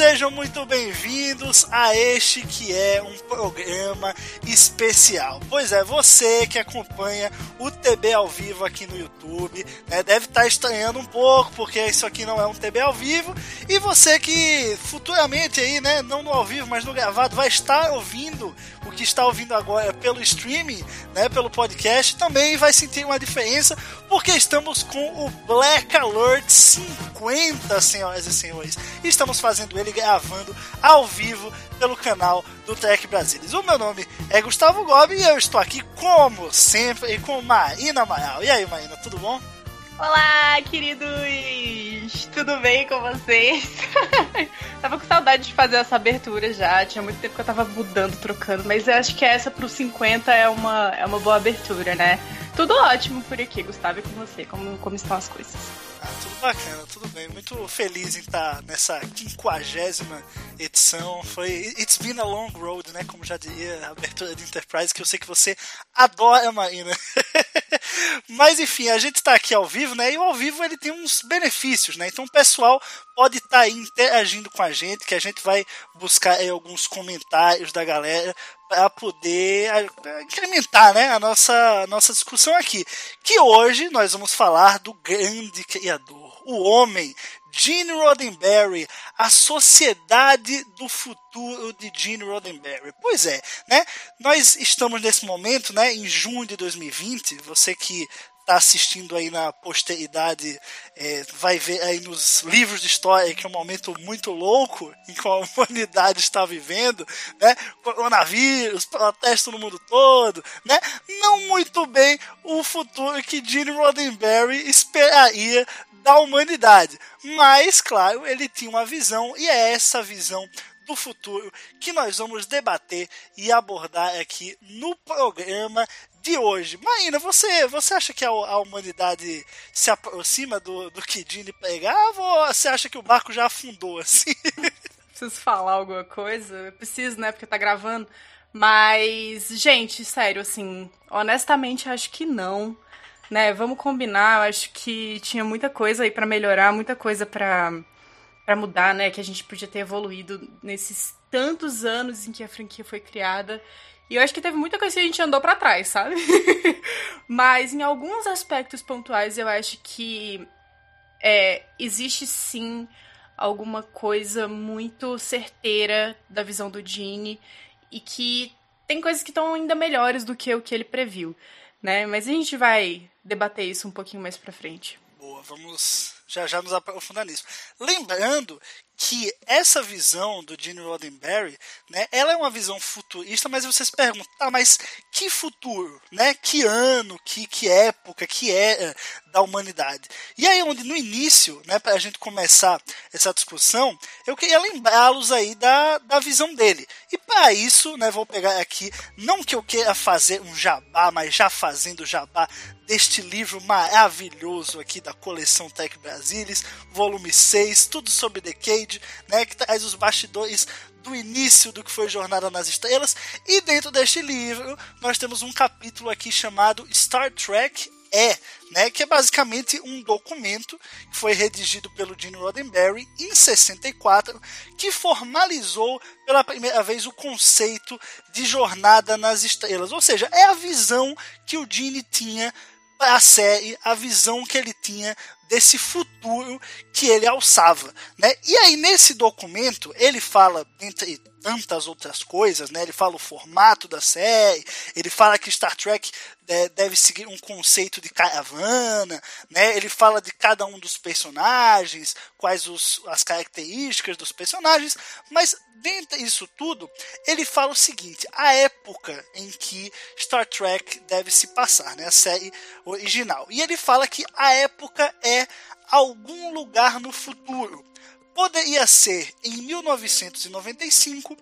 Sejam muito bem-vindos a este que é um programa especial. Pois é, você que acompanha o TB ao vivo aqui no YouTube, né, deve estar estranhando um pouco, porque isso aqui não é um TB ao vivo, e você que futuramente aí, né, não no ao vivo, mas no gravado, vai estar ouvindo o que está ouvindo agora pelo streaming, né, pelo podcast, também vai sentir uma diferença, porque estamos com o Black Alert 50, senhoras e senhores. Estamos fazendo ele gravando ao vivo pelo canal do Trek Brasilis. O meu nome é Gustavo Gobi e eu estou aqui, como sempre, com Marina Amaral. E aí, Marina, tudo bom? Olá, queridos! Tudo bem com vocês? tava com saudade de fazer essa abertura já. Tinha muito tempo que eu tava mudando, trocando, mas eu acho que essa pro 50 é uma, é uma boa abertura, né? Tudo ótimo por aqui, Gustavo, e com você. Como, como estão as coisas? Ah, tudo bacana, tudo bem. Muito feliz em estar nessa quinquagésima edição. Foi It's been a long road, né? Como já diria a abertura de Enterprise, que eu sei que você adora, Marina. Mas enfim, a gente está aqui ao vivo, né? E o ao vivo ele tem uns benefícios, né? Então o pessoal pode estar aí interagindo com a gente, que a gente vai buscar alguns comentários da galera para poder incrementar né, a nossa, nossa discussão aqui. Que hoje nós vamos falar do grande criador, o homem, Gene Roddenberry, a sociedade do futuro de Gene Roddenberry. Pois é, né? Nós estamos nesse momento, né, em junho de 2020. Você que está assistindo aí na posteridade é, vai ver aí nos livros de história que é um momento muito louco em que a humanidade está vivendo, né? Coronavírus, protesto no mundo todo, né? Não muito bem o futuro que Gene Roddenberry esperaria da humanidade. Mas, claro, ele tinha uma visão e é essa visão do futuro que nós vamos debater e abordar aqui no programa de hoje. Maína, você, você acha que a, a humanidade se aproxima do, do que Dini pregava ou você acha que o barco já afundou assim? Preciso falar alguma coisa? Eu preciso, né? Porque tá gravando. Mas, gente, sério, assim, honestamente acho que não. Né, vamos combinar, acho que tinha muita coisa aí para melhorar, muita coisa para para mudar, né, que a gente podia ter evoluído nesses tantos anos em que a franquia foi criada. E eu acho que teve muita coisa que a gente andou para trás, sabe? Mas em alguns aspectos pontuais eu acho que é, existe sim alguma coisa muito certeira da visão do Gene e que tem coisas que estão ainda melhores do que o que ele previu, né? Mas a gente vai debater isso um pouquinho mais pra frente. Boa, vamos já já nos aprofundar nisso. Lembrando que essa visão do Gene Roddenberry, né, ela é uma visão futurista, mas você se pergunta, tá, mas que futuro, né? Que ano, que, que época, que era da humanidade? E aí onde no início, né, para a gente começar essa discussão, eu queria lembrá-los aí da, da visão dele. E para isso, né, vou pegar aqui, não que eu queira fazer um jabá, mas já fazendo jabá deste livro maravilhoso aqui da coleção Tech Brasilis, volume 6, tudo sobre Decade, né, que traz os bastidores do início do que foi Jornada nas Estrelas. E dentro deste livro, nós temos um capítulo aqui chamado Star Trek é, né, que é basicamente um documento que foi redigido pelo Gene Roddenberry em 64, que formalizou pela primeira vez o conceito de jornada nas estrelas. Ou seja, é a visão que o Gene tinha para a série, a visão que ele tinha desse futuro que ele alçava, né? E aí nesse documento ele fala entre tantas outras coisas, né? Ele fala o formato da série, ele fala que Star Trek é, deve seguir um conceito de caravana, né? Ele fala de cada um dos personagens, quais os, as características dos personagens, mas dentro disso tudo, ele fala o seguinte: a época em que Star Trek deve se passar, né? A série original. E ele fala que a época é algum lugar no futuro. Poderia ser em 1995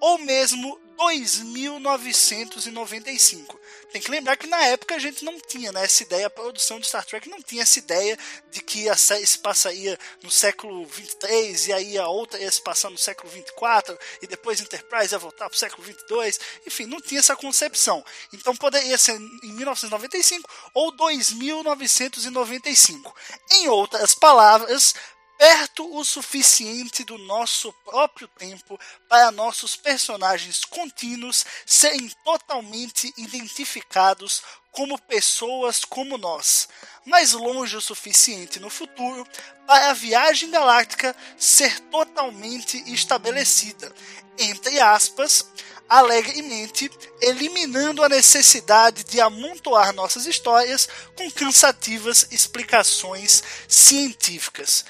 ou mesmo 2995. Tem que lembrar que na época a gente não tinha né, essa ideia, a produção de Star Trek não tinha essa ideia de que a se passaria no século 23 e aí a outra ia se passar no século 24 e depois Enterprise ia voltar para o século 22. Enfim, não tinha essa concepção. Então poderia ser em 1995 ou 2995. Em outras palavras, perto o suficiente do nosso próprio tempo para nossos personagens contínuos serem totalmente identificados como pessoas como nós, mas longe o suficiente no futuro para a viagem galáctica ser totalmente estabelecida, entre aspas, alegremente, eliminando a necessidade de amontoar nossas histórias com cansativas explicações científicas.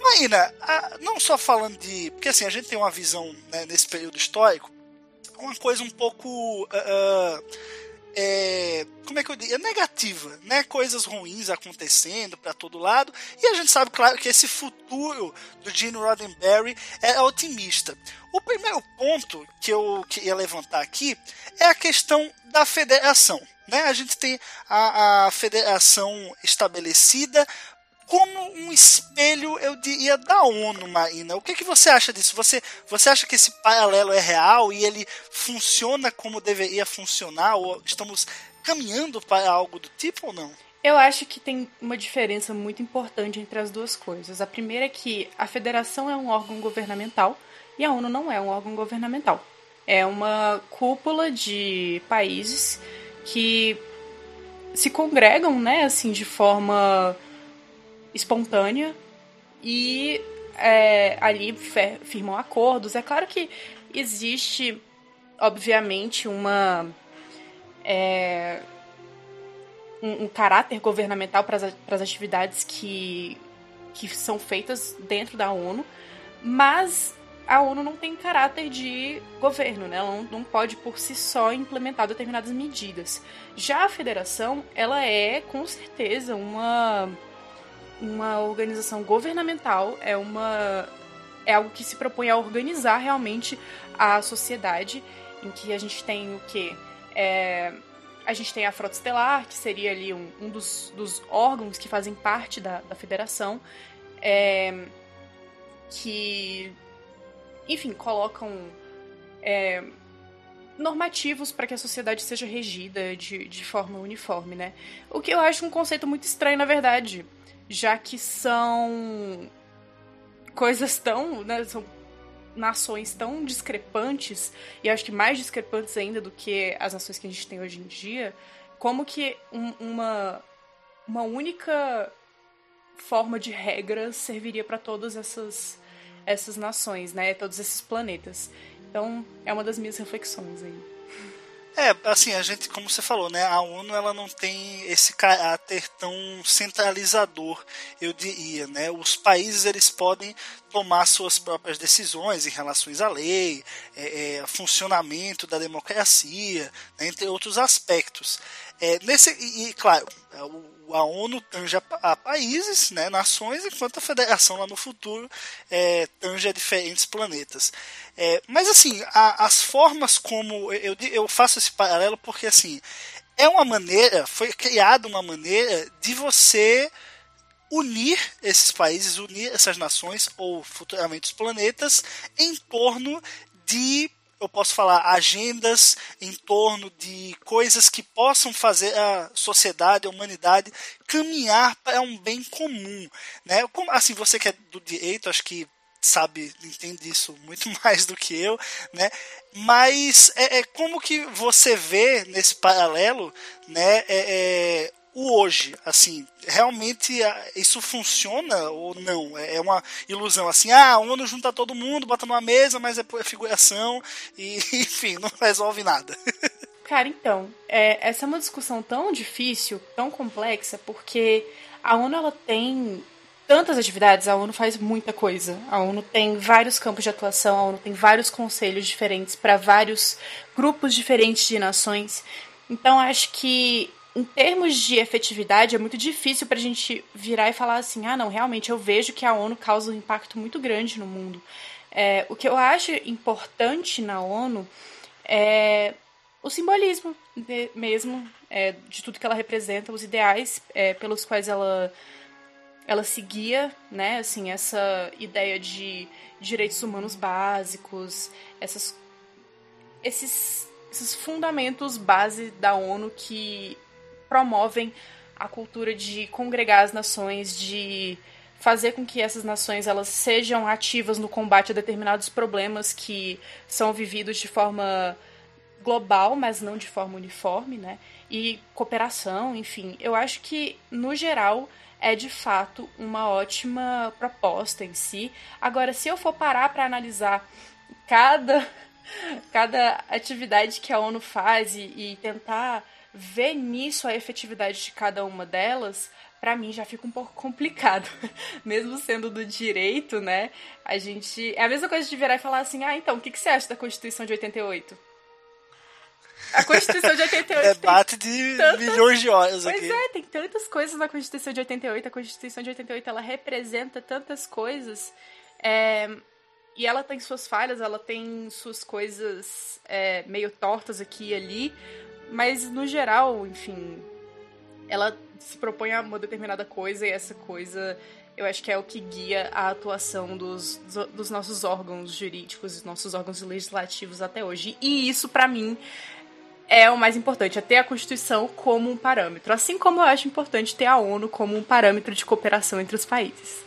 Maína, não só falando de. Porque assim, a gente tem uma visão né, nesse período histórico, uma coisa um pouco. Uh, é, como é que eu digo? É negativa, né? Coisas ruins acontecendo para todo lado. E a gente sabe, claro, que esse futuro do Gene Roddenberry é otimista. O primeiro ponto que eu queria levantar aqui é a questão da federação. Né? A gente tem a, a federação estabelecida, como um eu diria, da ONU, Marina. O que, que você acha disso? Você, você acha que esse paralelo é real e ele funciona como deveria funcionar? Ou estamos caminhando para algo do tipo ou não? Eu acho que tem uma diferença muito importante entre as duas coisas. A primeira é que a federação é um órgão governamental e a ONU não é um órgão governamental. É uma cúpula de países que se congregam, né, assim, de forma espontânea e é, ali firmam acordos. É claro que existe, obviamente, uma. É, um, um, caráter governamental para as atividades que, que são feitas dentro da ONU, mas a ONU não tem caráter de governo, né? Ela não, não pode por si só implementar determinadas medidas. Já a federação, ela é com certeza uma uma organização governamental, é uma é algo que se propõe a organizar realmente a sociedade, em que a gente tem o que é, a gente tem a Frota Estelar, que seria ali um, um dos, dos, órgãos que fazem parte da, da federação, é, que, enfim, colocam é, normativos para que a sociedade seja regida de, de forma uniforme, né? O que eu acho um conceito muito estranho, na verdade, já que são coisas tão, né, são nações tão discrepantes e acho que mais discrepantes ainda do que as nações que a gente tem hoje em dia, como que um, uma uma única forma de regra serviria para todas essas essas nações, né, todos esses planetas. Então, é uma das minhas reflexões aí. É, assim, a gente, como você falou, né, a ONU ela não tem esse caráter tão centralizador, eu diria, né? Os países eles podem tomar suas próprias decisões em relação à lei, é, é, funcionamento da democracia, né, entre outros aspectos. É, nesse, e, e claro, é, a ONU tange a, países, né, nações, enquanto a federação lá no futuro é, tange a diferentes planetas. É, mas assim, a, as formas como eu, eu faço esse paralelo porque assim é uma maneira, foi criada uma maneira de você unir esses países, unir essas nações ou futuramente os planetas em torno de eu posso falar agendas em torno de coisas que possam fazer a sociedade, a humanidade caminhar para um bem comum, né? Assim, você que é do direito, acho que sabe, entende isso muito mais do que eu, né? Mas é, é como que você vê nesse paralelo, né? É, é, o hoje, assim, realmente isso funciona ou não? É, é uma ilusão, assim, ah, a ONU junta todo mundo, bota numa mesa, mas é, figuração e, enfim, não resolve nada. Cara, então, é, essa é uma discussão tão difícil, tão complexa, porque a ONU ela tem tantas atividades, a ONU faz muita coisa. A ONU tem vários campos de atuação, a ONU tem vários conselhos diferentes para vários grupos diferentes de nações. Então, acho que em termos de efetividade, é muito difícil para a gente virar e falar assim: ah, não, realmente eu vejo que a ONU causa um impacto muito grande no mundo. É, o que eu acho importante na ONU é o simbolismo de, mesmo é, de tudo que ela representa, os ideais é, pelos quais ela ela seguia, né, assim, essa ideia de direitos humanos básicos, essas, esses, esses fundamentos base da ONU que promovem a cultura de congregar as nações, de fazer com que essas nações elas sejam ativas no combate a determinados problemas que são vividos de forma global, mas não de forma uniforme, né? E cooperação, enfim. Eu acho que, no geral, é de fato uma ótima proposta em si. Agora, se eu for parar para analisar cada, cada atividade que a ONU faz e, e tentar ver nisso a efetividade de cada uma delas, para mim já fica um pouco complicado. Mesmo sendo do direito, né? A gente. É a mesma coisa de virar e falar assim: ah, então, o que, que você acha da Constituição de 88? A Constituição de 88. Debate de tantas... milhões de horas pois aqui. Pois é, tem tantas coisas na Constituição de 88. A Constituição de 88 ela representa tantas coisas. É... E ela tem suas falhas, ela tem suas coisas é, meio tortas aqui e ali. Mas no geral, enfim, ela se propõe a uma determinada coisa e essa coisa eu acho que é o que guia a atuação dos, dos nossos órgãos jurídicos, dos nossos órgãos legislativos até hoje. E isso, para mim, é o mais importante, é ter a Constituição como um parâmetro. Assim como eu acho importante ter a ONU como um parâmetro de cooperação entre os países.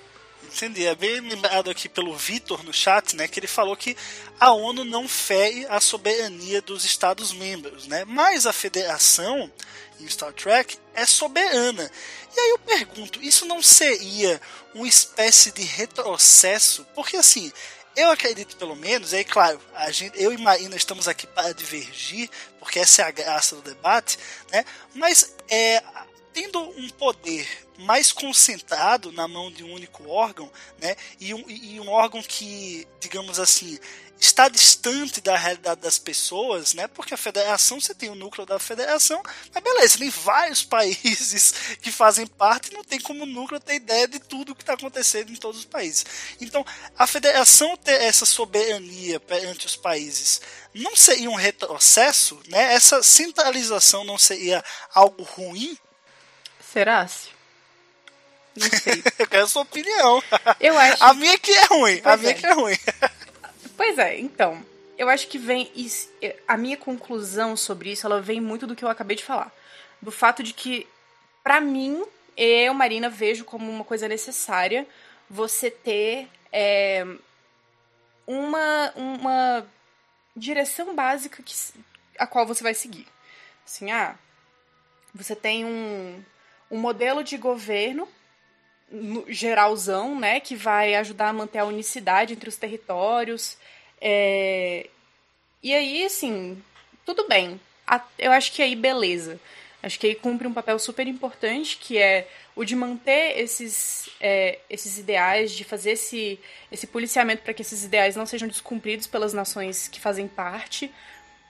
Entendi. É bem lembrado aqui pelo Vitor no chat, né, que ele falou que a ONU não fere a soberania dos Estados-membros, né? Mas a federação em Star Trek é soberana. E aí eu pergunto, isso não seria uma espécie de retrocesso? Porque assim, eu acredito pelo menos, e aí claro, a gente, eu e Marina estamos aqui para divergir, porque essa é a graça do debate, né? Mas é, tendo um poder mais concentrado na mão de um único órgão, né? E um, e um órgão que, digamos assim, está distante da realidade das pessoas, né? Porque a federação, você tem o núcleo da federação, mas beleza, tem vários países que fazem parte e não tem como núcleo ter ideia de tudo que está acontecendo em todos os países. Então, a federação ter essa soberania perante os países não seria um retrocesso, né? Essa centralização não seria algo ruim? Será? -se? Não sei. eu quero a sua opinião. Eu acho. A minha que é ruim. Pois a minha é. que é ruim. pois é, então. Eu acho que vem. A minha conclusão sobre isso, ela vem muito do que eu acabei de falar. Do fato de que, para mim, eu, Marina, vejo como uma coisa necessária você ter é, uma, uma direção básica que, a qual você vai seguir. Assim, ah, você tem um, um modelo de governo geralzão, né, que vai ajudar a manter a unicidade entre os territórios. É... E aí, assim, tudo bem. Eu acho que aí, beleza. Acho que aí cumpre um papel super importante, que é o de manter esses, é, esses ideais, de fazer esse, esse policiamento para que esses ideais não sejam descumpridos pelas nações que fazem parte.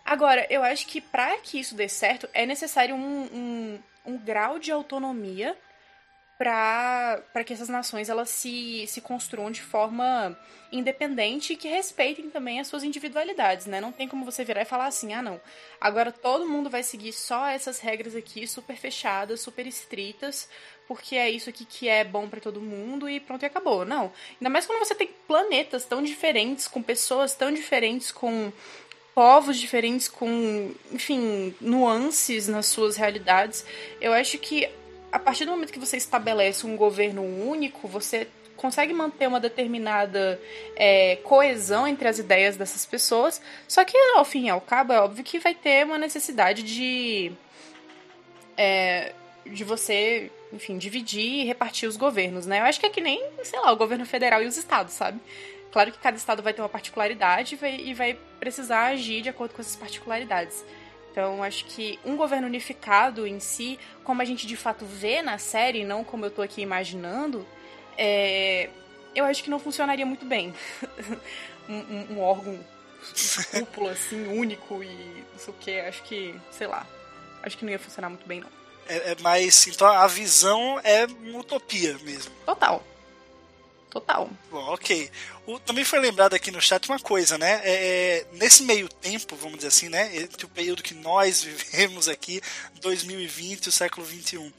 Agora, eu acho que para que isso dê certo, é necessário um, um, um grau de autonomia para que essas nações elas se, se construam de forma independente e que respeitem também as suas individualidades, né? Não tem como você virar e falar assim, ah, não, agora todo mundo vai seguir só essas regras aqui super fechadas, super estritas, porque é isso aqui que é bom para todo mundo e pronto e acabou. Não. Ainda mais quando você tem planetas tão diferentes, com pessoas tão diferentes, com povos diferentes, com, enfim, nuances nas suas realidades. Eu acho que a partir do momento que você estabelece um governo único, você consegue manter uma determinada é, coesão entre as ideias dessas pessoas. Só que, ao fim e ao cabo, é óbvio que vai ter uma necessidade de. É, de você, enfim, dividir e repartir os governos, né? Eu acho que é que nem, sei lá, o governo federal e os estados, sabe? Claro que cada estado vai ter uma particularidade e vai, e vai precisar agir de acordo com essas particularidades. Então, acho que um governo unificado em si, como a gente de fato vê na série, não como eu tô aqui imaginando, é... eu acho que não funcionaria muito bem. um, um, um, órgão cúpula, assim, único e não sei o que, acho que, sei lá, acho que não ia funcionar muito bem, não. É, é mais, então a visão é uma utopia mesmo. Total. Total. Ok. O, também foi lembrado aqui no chat uma coisa, né? É, é, nesse meio tempo, vamos dizer assim, né? Entre o período que nós vivemos aqui, 2020 e o século 21.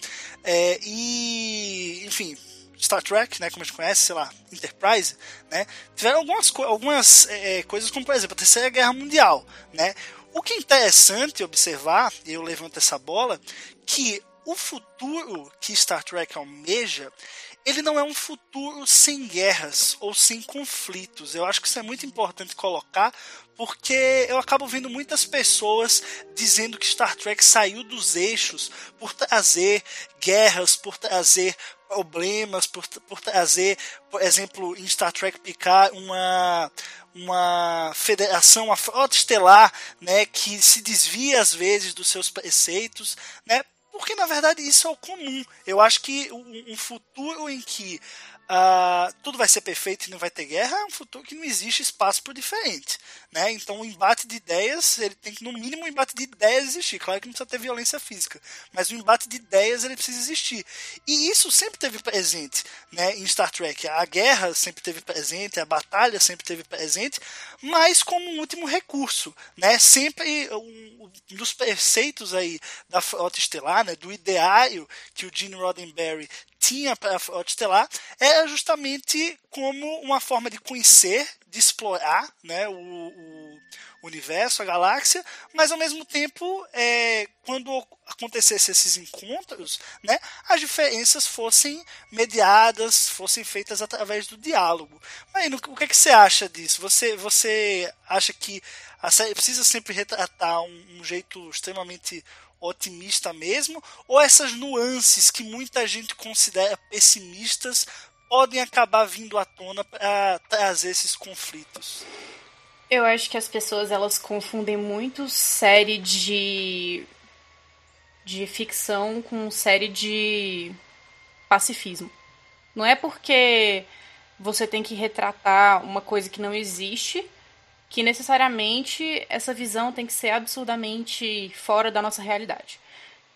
É, e, enfim, Star Trek, né, como a gente conhece, sei lá, Enterprise, né, tiveram algumas, algumas é, coisas como, por exemplo, a Terceira Guerra Mundial, né. O que é interessante observar, e eu levanto essa bola, que o futuro que Star Trek almeja ele não é um futuro sem guerras ou sem conflitos. Eu acho que isso é muito importante colocar, porque eu acabo vendo muitas pessoas dizendo que Star Trek saiu dos eixos por trazer guerras, por trazer problemas, por, por trazer, por exemplo, em Star Trek Picard, uma uma federação, uma frota estelar, né, que se desvia às vezes dos seus preceitos, né, porque na verdade isso é o comum. Eu acho que um futuro em que uh, tudo vai ser perfeito e não vai ter guerra é um futuro que não existe espaço para diferente. Né? Então o embate de ideias, ele tem que, no mínimo, o embate de ideias existir. Claro que não precisa ter violência física, mas o embate de ideias ele precisa existir. E isso sempre teve presente né, em Star Trek. A guerra sempre teve presente, a batalha sempre teve presente, mas como um último recurso. Né? Sempre um, um dos preceitos aí da Frota Estelar, né, do ideário que o Gene Roddenberry tinha para Estelar era justamente como uma forma de conhecer, de explorar né, o, o universo, a galáxia, mas ao mesmo tempo, é, quando acontecessem esses encontros, né, as diferenças fossem mediadas, fossem feitas através do diálogo. Mas o que, é que você acha disso? Você, você acha que a série precisa sempre retratar um, um jeito extremamente otimista mesmo, ou essas nuances que muita gente considera pessimistas podem acabar vindo à tona para trazer esses conflitos? Eu acho que as pessoas elas confundem muito série de de ficção com série de pacifismo. Não é porque você tem que retratar uma coisa que não existe que necessariamente essa visão tem que ser absurdamente fora da nossa realidade.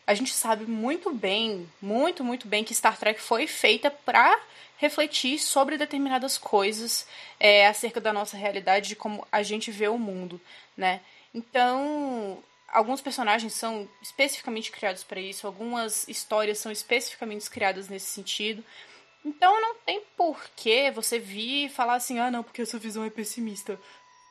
A gente sabe muito bem, muito, muito bem que Star Trek foi feita para refletir sobre determinadas coisas é, acerca da nossa realidade, de como a gente vê o mundo, né? Então, alguns personagens são especificamente criados para isso, algumas histórias são especificamente criadas nesse sentido. Então não tem porquê você vir e falar assim, ah não, porque essa visão é pessimista.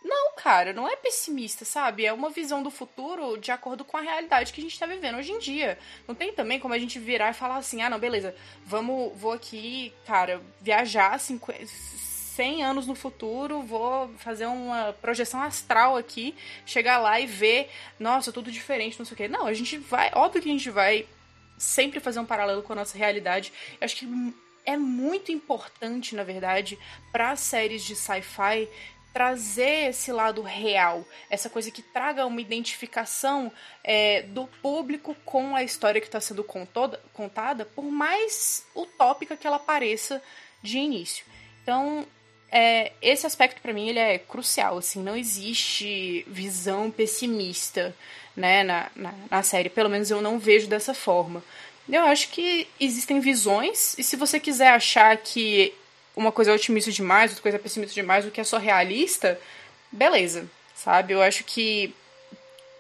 Não, cara, não é pessimista, sabe? É uma visão do futuro de acordo com a realidade que a gente tá vivendo hoje em dia. Não tem também como a gente virar e falar assim: ah, não, beleza, vamos, vou aqui, cara, viajar 50, 100 anos no futuro, vou fazer uma projeção astral aqui, chegar lá e ver, nossa, tudo diferente, não sei o quê. Não, a gente vai, óbvio que a gente vai sempre fazer um paralelo com a nossa realidade. Eu acho que é muito importante, na verdade, para séries de sci-fi trazer esse lado real, essa coisa que traga uma identificação é, do público com a história que está sendo contoda, contada, por mais utópica que ela pareça de início. Então, é, esse aspecto para mim ele é crucial. Assim, não existe visão pessimista né, na, na, na série. Pelo menos eu não vejo dessa forma. Eu acho que existem visões, e se você quiser achar que uma coisa é otimista demais, outra coisa é pessimista demais, o que é só realista, beleza, sabe? Eu acho que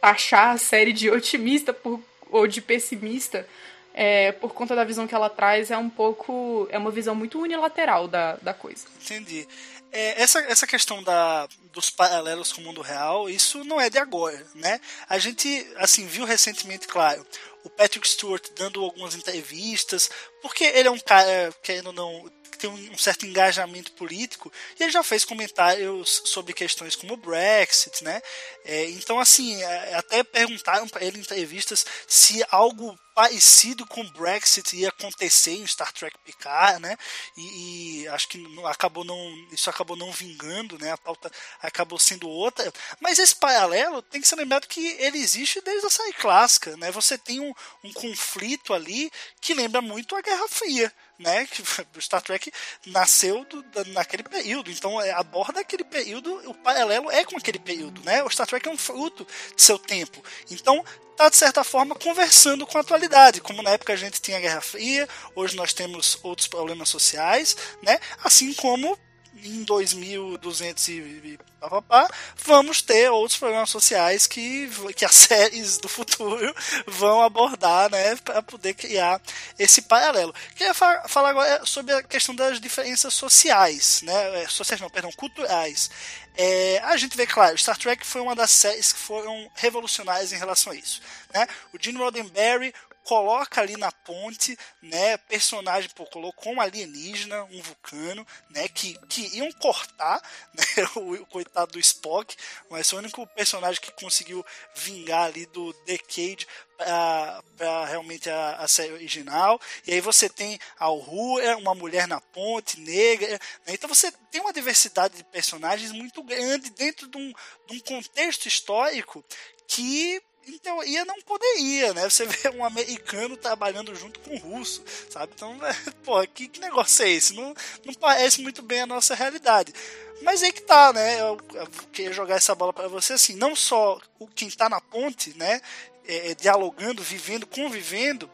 achar a série de otimista por, ou de pessimista é, por conta da visão que ela traz é um pouco é uma visão muito unilateral da, da coisa. Entendi. É, essa, essa questão da, dos paralelos com o mundo real, isso não é de agora, né? A gente, assim, viu recentemente, claro, o Patrick Stewart dando algumas entrevistas, porque ele é um cara, querendo ou não, que tem um, certo engajamento político, e ele já fez comentários sobre questões como o Brexit, né? É, então, assim, é, até perguntaram para ele em entrevistas se algo parecido com o Brexit ia acontecer em Star Trek Picard, né? E, e, acho que acabou não, isso acabou não vingando, né? A pauta acabou sendo outra. Mas esse paralelo tem que ser lembrado que ele existe desde a série clássica, né? Você tem um, um conflito ali que lembra muito a Guerra Fria, né? O Star Trek nasceu do, naquele período, então é, aborda aquele período, o paralelo é com aquele período, né? O Star Trek é um fruto de seu tempo. Então está, de certa forma, conversando com a atualidade. Como na época a gente tinha a Guerra Fria, hoje nós temos outros problemas sociais, né? assim como em 2200 e papapá, vamos ter outros problemas sociais que, que as séries do futuro vão abordar, né, para poder criar esse paralelo. Queria fa falar agora sobre a questão das diferenças sociais, né, é, sociais não, perdão, culturais. É, a gente vê, claro, Star Trek foi uma das séries que foram revolucionárias em relação a isso. Né? O Gene Roddenberry coloca ali na ponte, né, personagem, pô, colocou um alienígena, um vulcano, né, que, que iam cortar, né, o, o, coitado do Spock, mas foi o único personagem que conseguiu vingar ali do Decade para realmente a, a, série original. E aí você tem a Uhura, uma mulher na ponte, negra. Né? Então você tem uma diversidade de personagens muito grande dentro de um, de um contexto histórico que em teoria não poderia, né? Você vê um americano trabalhando junto com um russo, sabe? Então, é, pô, que, que negócio é esse? Não, não parece muito bem a nossa realidade. Mas aí que tá, né? Eu, eu queria jogar essa bola para você assim, não só o quem tá na ponte, né? É, é dialogando, vivendo, convivendo,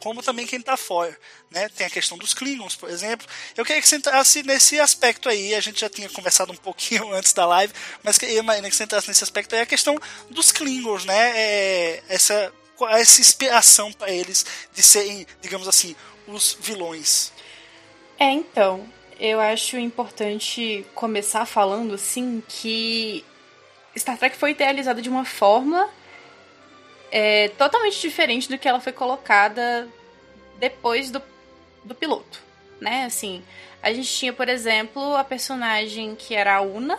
como também quem está fora. Né? Tem a questão dos Klingons, por exemplo. Eu queria que você entrasse nesse aspecto aí. A gente já tinha conversado um pouquinho antes da live, mas queria que você entrasse nesse aspecto aí. A questão dos Klingons, né? É, essa, essa inspiração para eles de serem, digamos assim, os vilões. É, então. Eu acho importante começar falando assim que Star Trek foi idealizada de uma forma é totalmente diferente do que ela foi colocada depois do, do piloto, né? Assim, a gente tinha, por exemplo, a personagem que era a Una,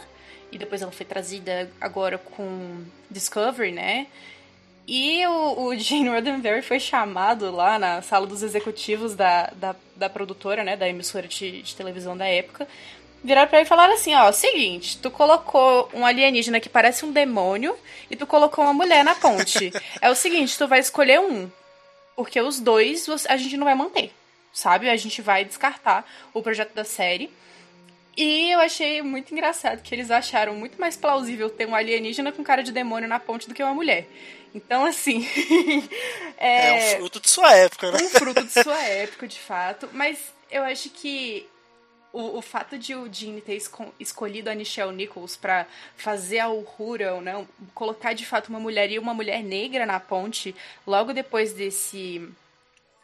e depois ela foi trazida agora com Discovery, né? E o, o Gene Roddenberry foi chamado lá na sala dos executivos da, da, da produtora, né? Da emissora de, de televisão da época, viraram pra ele e falaram assim, ó, seguinte, tu colocou um alienígena que parece um demônio e tu colocou uma mulher na ponte. é o seguinte, tu vai escolher um. Porque os dois a gente não vai manter, sabe? A gente vai descartar o projeto da série. E eu achei muito engraçado que eles acharam muito mais plausível ter um alienígena com cara de demônio na ponte do que uma mulher. Então, assim. é... é um fruto de sua época, né? Um fruto de sua época, de fato. Mas eu acho que o, o fato de o Gene ter esco escolhido a Nichelle Nichols para fazer a Uhura, né, colocar de fato uma mulher e uma mulher negra na ponte, logo depois desse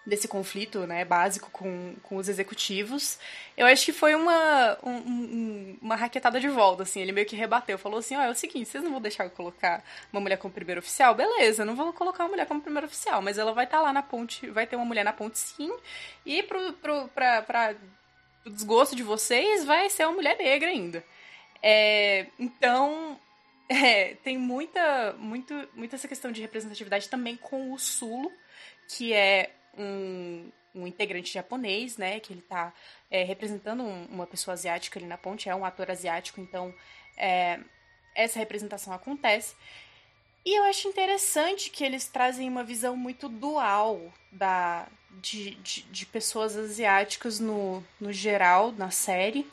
desse conflito né, básico com, com os executivos, eu acho que foi uma, um, um, uma raquetada de volta, assim, ele meio que rebateu, falou assim, ó, oh, é o seguinte, vocês não vão deixar eu colocar uma mulher como primeiro oficial? Beleza, não vou colocar uma mulher como primeiro oficial, mas ela vai estar tá lá na ponte, vai ter uma mulher na ponte sim, e pro, pro, pra, pra o desgosto de vocês, vai ser uma mulher negra ainda. É, então, é, tem muita, muito, muita essa questão de representatividade também com o Sulo, que é um, um integrante japonês, né? Que ele está é, representando um, uma pessoa asiática ali na ponte, é um ator asiático, então é, essa representação acontece. E eu acho interessante que eles trazem uma visão muito dual da, de, de, de pessoas asiáticas no, no geral, na série.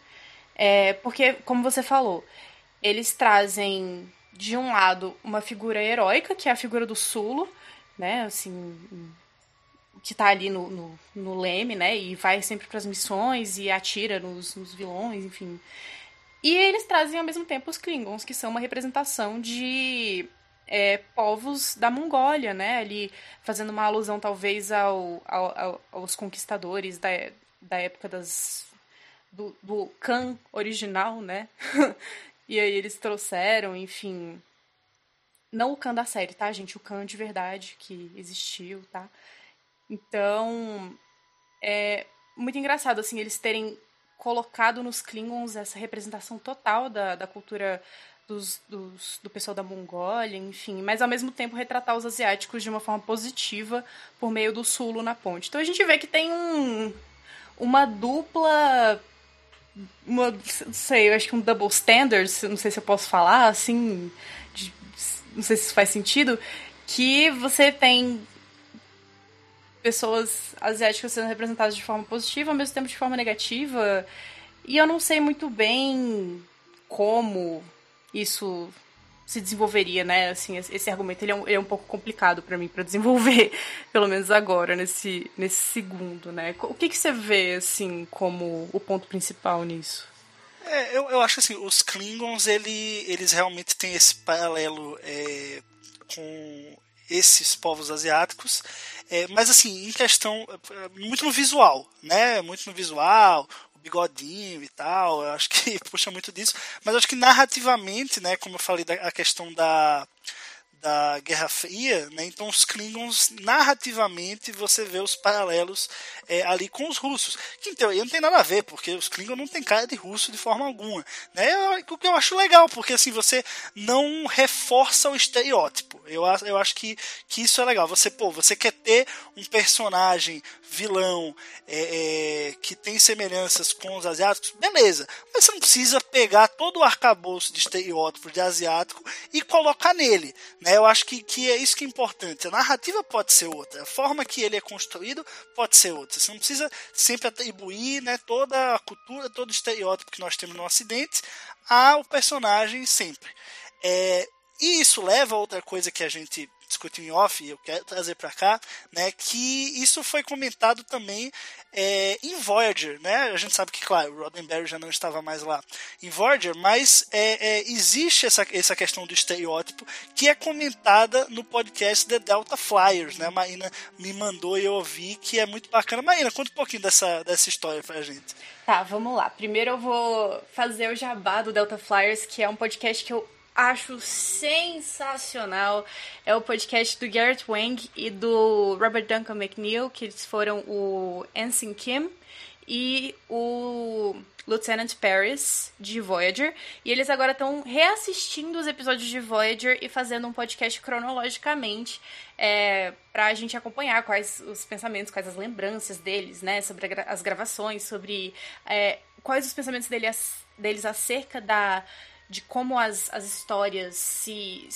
É, porque, como você falou, eles trazem, de um lado, uma figura heróica, que é a figura do Sulo, né? Assim, que tá ali no, no, no leme, né? E vai sempre para as missões e atira nos, nos vilões, enfim. E eles trazem ao mesmo tempo os Klingons, que são uma representação de é, povos da Mongólia, né? Ali fazendo uma alusão talvez ao, ao, aos conquistadores da, da época das do, do Khan original, né? e aí eles trouxeram, enfim, não o Khan da série, tá, gente? O Khan de verdade que existiu, tá? Então, é, muito engraçado, assim, eles terem colocado nos Klingons essa representação total da, da cultura dos, dos, do pessoal da Mongólia, enfim, mas ao mesmo tempo retratar os asiáticos de uma forma positiva por meio do Sulo na ponte. Então a gente vê que tem um, uma dupla. Uma, não sei, eu acho que um double standard, não sei se eu posso falar, assim, de, não sei se isso faz sentido, que você tem pessoas asiáticas sendo representadas de forma positiva, ao mesmo tempo de forma negativa. E eu não sei muito bem como isso se desenvolveria, né? Assim, esse argumento ele é um, ele é um pouco complicado para mim para desenvolver, pelo menos agora nesse nesse segundo, né? O que que você vê assim como o ponto principal nisso? É, eu, eu acho assim, os Klingons ele, eles realmente têm esse paralelo é, com esses povos asiáticos, é, mas assim, em questão, é, muito no visual, né? Muito no visual, bigodinho e tal, eu acho que puxa muito disso, mas acho que narrativamente, né, como eu falei da a questão da da Guerra Fria, né? então os Klingons, narrativamente, você vê os paralelos é, ali com os russos, que em teoria não tem nada a ver, porque os Klingons não tem cara de russo de forma alguma. Né? O que eu acho legal, porque assim, você não reforça o estereótipo. Eu, eu acho que, que isso é legal. Você, pô, você quer ter um personagem vilão é, é, que tem semelhanças com os asiáticos, beleza. Mas você não precisa pegar todo o arcabouço de estereótipos de asiático e colocar nele. Né? Eu acho que, que é isso que é importante. A narrativa pode ser outra, a forma que ele é construído pode ser outra. Você não precisa sempre atribuir né, toda a cultura, todo o estereótipo que nós temos no Ocidente ao personagem sempre. É, e isso leva a outra coisa que a gente discutiu em off, eu quero trazer para cá, né, que isso foi comentado também é, em Voyager, né? A gente sabe que, claro, o Roddenberry já não estava mais lá em Voyager, mas é, é, existe essa, essa questão do estereótipo que é comentada no podcast The Delta Flyers, né? A Marina me mandou e eu ouvi que é muito bacana. Marina, conta um pouquinho dessa, dessa história pra gente. Tá, vamos lá. Primeiro eu vou fazer o jabá do Delta Flyers, que é um podcast que eu acho sensacional é o podcast do Garrett Wang e do Robert Duncan McNeil, que eles foram o Ensign Kim e o Lieutenant Paris de Voyager. E eles agora estão reassistindo os episódios de Voyager e fazendo um podcast cronologicamente é, para a gente acompanhar quais os pensamentos, quais as lembranças deles, né, sobre as gravações, sobre é, quais os pensamentos deles, deles acerca da de como as, as histórias se,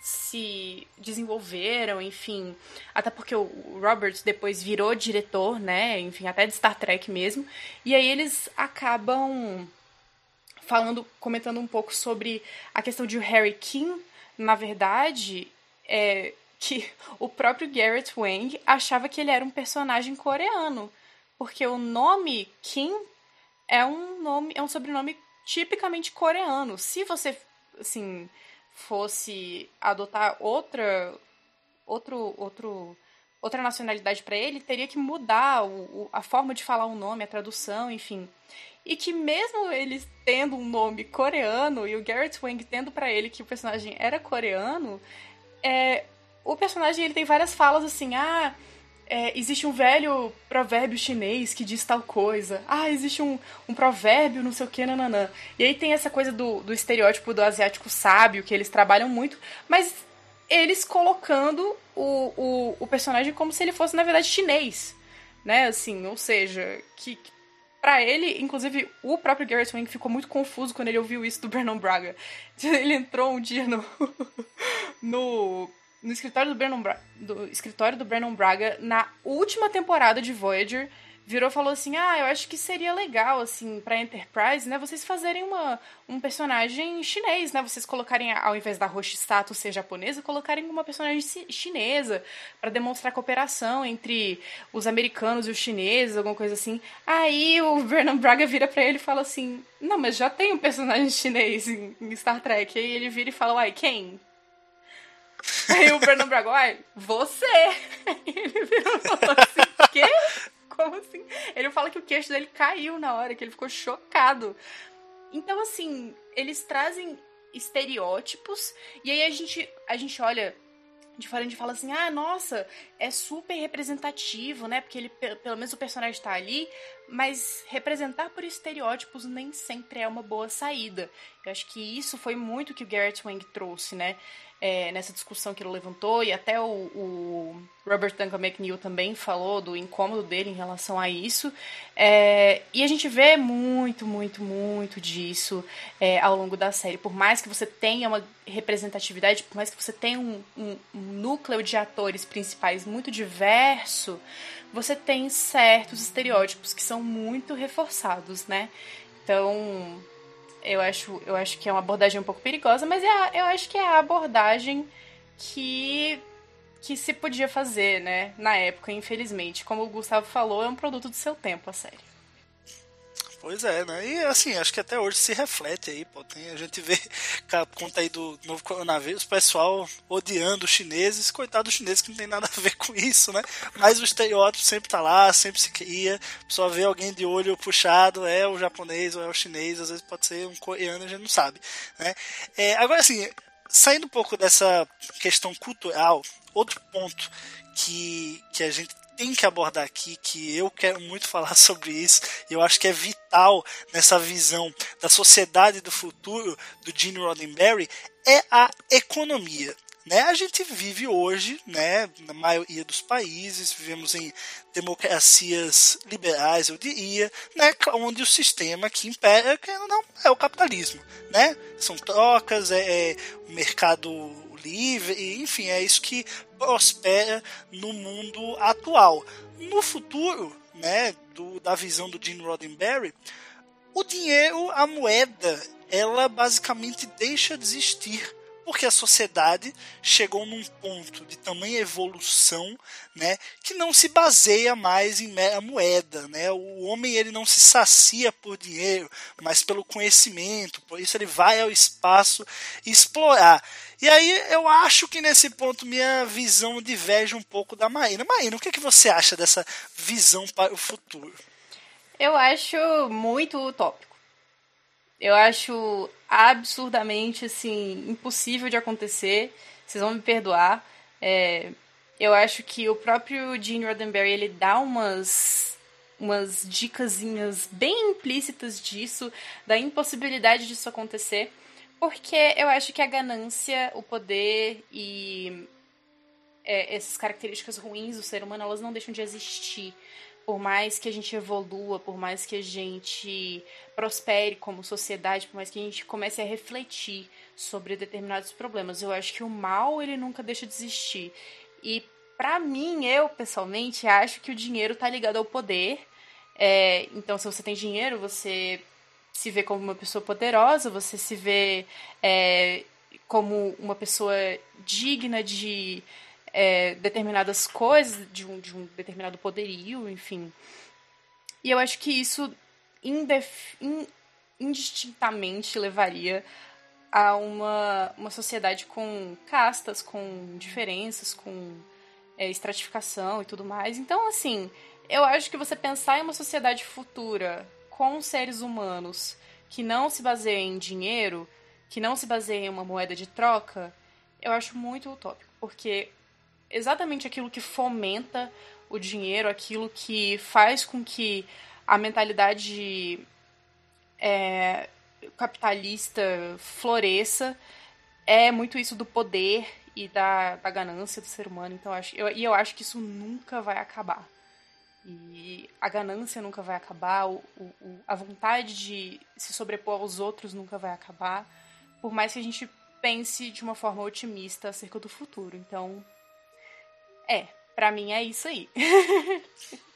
se desenvolveram, enfim. Até porque o Robert depois virou diretor, né? Enfim, até de Star Trek mesmo. E aí eles acabam falando, comentando um pouco sobre a questão de Harry King, na verdade, é que o próprio Garrett Wang achava que ele era um personagem coreano, porque o nome Kim é um nome, é um sobrenome tipicamente coreano. Se você, assim, fosse adotar outra, outro, outro, outra nacionalidade para ele, teria que mudar o, o, a forma de falar o nome, a tradução, enfim. E que mesmo ele tendo um nome coreano e o Garrett Wang tendo para ele que o personagem era coreano, é, o personagem ele tem várias falas assim, ah, é, existe um velho provérbio chinês que diz tal coisa. Ah, existe um, um provérbio, não sei o que, nananã. E aí tem essa coisa do, do estereótipo do asiático sábio, que eles trabalham muito, mas eles colocando o, o, o personagem como se ele fosse, na verdade, chinês. Né, assim, ou seja, que, para ele, inclusive, o próprio Garrett Wang ficou muito confuso quando ele ouviu isso do Brandon Braga. Ele entrou um dia no, no no escritório do Brandon, Bra do escritório do Brandon Braga na última temporada de Voyager virou falou assim: "Ah, eu acho que seria legal assim para Enterprise, né, vocês fazerem uma um personagem chinês, né, vocês colocarem ao invés da Roshi Sato ser japonesa, colocarem uma personagem chinesa para demonstrar cooperação entre os americanos e os chineses, alguma coisa assim". Aí o Brandon Braga vira para ele e fala assim: "Não, mas já tem um personagem chinês em, em Star Trek". Aí ele vira e fala: "Uai, quem?" Aí o Brandon Braga, ai, você! Ele virou e assim, quê? Como assim? Ele fala que o queixo dele caiu na hora, que ele ficou chocado. Então, assim, eles trazem estereótipos, e aí a gente, a gente olha de fora a gente fala assim, ah, nossa, é super representativo, né? Porque ele, pelo menos o personagem tá ali, mas representar por estereótipos nem sempre é uma boa saída. Eu acho que isso foi muito que o Garrett Wang trouxe, né? é, nessa discussão que ele levantou, e até o, o, Robert Duncan McNeil também falou do incômodo dele em relação a isso. É, e a gente vê muito, muito, muito disso é, ao longo da série. Por mais que você tenha uma representatividade, por mais que você tenha um, um, um núcleo de atores principais muito diverso, você tem certos estereótipos que são muito reforçados, né? Então, eu acho, eu acho que é uma abordagem um pouco perigosa, mas é a, eu acho que é a abordagem que que se podia fazer, né, na época, infelizmente. Como o Gustavo falou, é um produto do seu tempo, a série. Pois é, né? E assim, acho que até hoje se reflete aí, pô. Tem, a gente vê, conta aí do novo coronavírus, o pessoal odiando os chineses, coitado dos chineses que não tem nada a ver com isso, né? Mas o estereótipo sempre tá lá, sempre se cria. Só vê alguém de olho puxado, é o japonês ou é o chinês, às vezes pode ser um coreano, a gente não sabe, né? É, agora assim, saindo um pouco dessa questão cultural, outro ponto que, que a gente tem que abordar aqui, que eu quero muito falar sobre isso, e eu acho que é vital nessa visão da sociedade do futuro do Gene Roddenberry, é a economia. Né? A gente vive hoje, né, na maioria dos países, vivemos em democracias liberais, eu diria, né, onde o sistema que impera não, é o capitalismo. Né? São trocas, é, é o mercado livre, enfim, é isso que prospera no mundo atual. No futuro, né, do, da visão do Gene Roddenberry, o dinheiro, a moeda, ela basicamente deixa de existir porque a sociedade chegou num ponto de tamanha evolução, né, que não se baseia mais em moeda, né? O homem ele não se sacia por dinheiro, mas pelo conhecimento. Por isso ele vai ao espaço explorar. E aí eu acho que nesse ponto minha visão diverge um pouco da Maína. Maína, o que, é que você acha dessa visão para o futuro? Eu acho muito utópico. Eu acho absurdamente, assim, impossível de acontecer. Vocês vão me perdoar. É, eu acho que o próprio Gene Roddenberry, ele dá umas umas dicasinhas bem implícitas disso, da impossibilidade disso acontecer, porque eu acho que a ganância, o poder e é, essas características ruins do ser humano, elas não deixam de existir por mais que a gente evolua, por mais que a gente prospere como sociedade, por mais que a gente comece a refletir sobre determinados problemas, eu acho que o mal ele nunca deixa de existir. E para mim, eu pessoalmente acho que o dinheiro está ligado ao poder. É, então, se você tem dinheiro, você se vê como uma pessoa poderosa, você se vê é, como uma pessoa digna de é, determinadas coisas, de um, de um determinado poderio, enfim. E eu acho que isso in, indistintamente levaria a uma, uma sociedade com castas, com diferenças, com é, estratificação e tudo mais. Então, assim, eu acho que você pensar em uma sociedade futura com seres humanos que não se baseia em dinheiro, que não se baseia em uma moeda de troca, eu acho muito utópico, porque exatamente aquilo que fomenta o dinheiro, aquilo que faz com que a mentalidade é, capitalista floresça, é muito isso do poder e da, da ganância do ser humano. Então, eu acho, eu, e eu acho que isso nunca vai acabar. E a ganância nunca vai acabar, o, o, a vontade de se sobrepor aos outros nunca vai acabar, por mais que a gente pense de uma forma otimista acerca do futuro. Então, é, para mim é isso aí.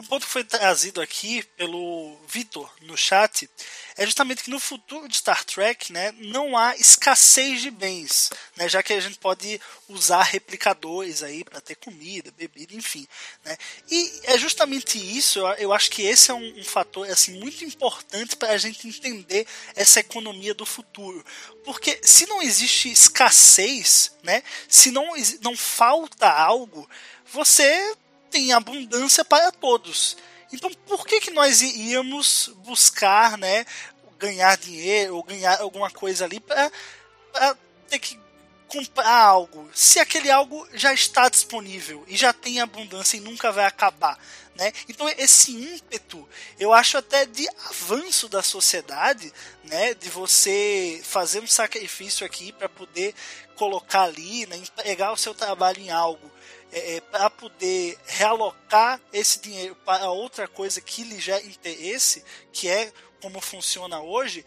Um ponto que foi trazido aqui pelo Vitor no chat é justamente que no futuro de Star Trek né, não há escassez de bens, né, já que a gente pode usar replicadores aí para ter comida, bebida, enfim. Né. E é justamente isso, eu, acho que esse é um, um fator assim, muito importante para a gente entender essa economia do futuro. Porque se não existe escassez, né, se não, não falta algo, você tem abundância para todos. Então, por que, que nós íamos buscar, né, ganhar dinheiro ou ganhar alguma coisa ali para ter que comprar algo se aquele algo já está disponível e já tem abundância e nunca vai acabar? Né? Então esse ímpeto, eu acho até de avanço da sociedade, né? de você fazer um sacrifício aqui para poder colocar ali, né? empregar o seu trabalho em algo. É, é para poder realocar esse dinheiro para outra coisa que lhe gera interesse, que é como funciona hoje,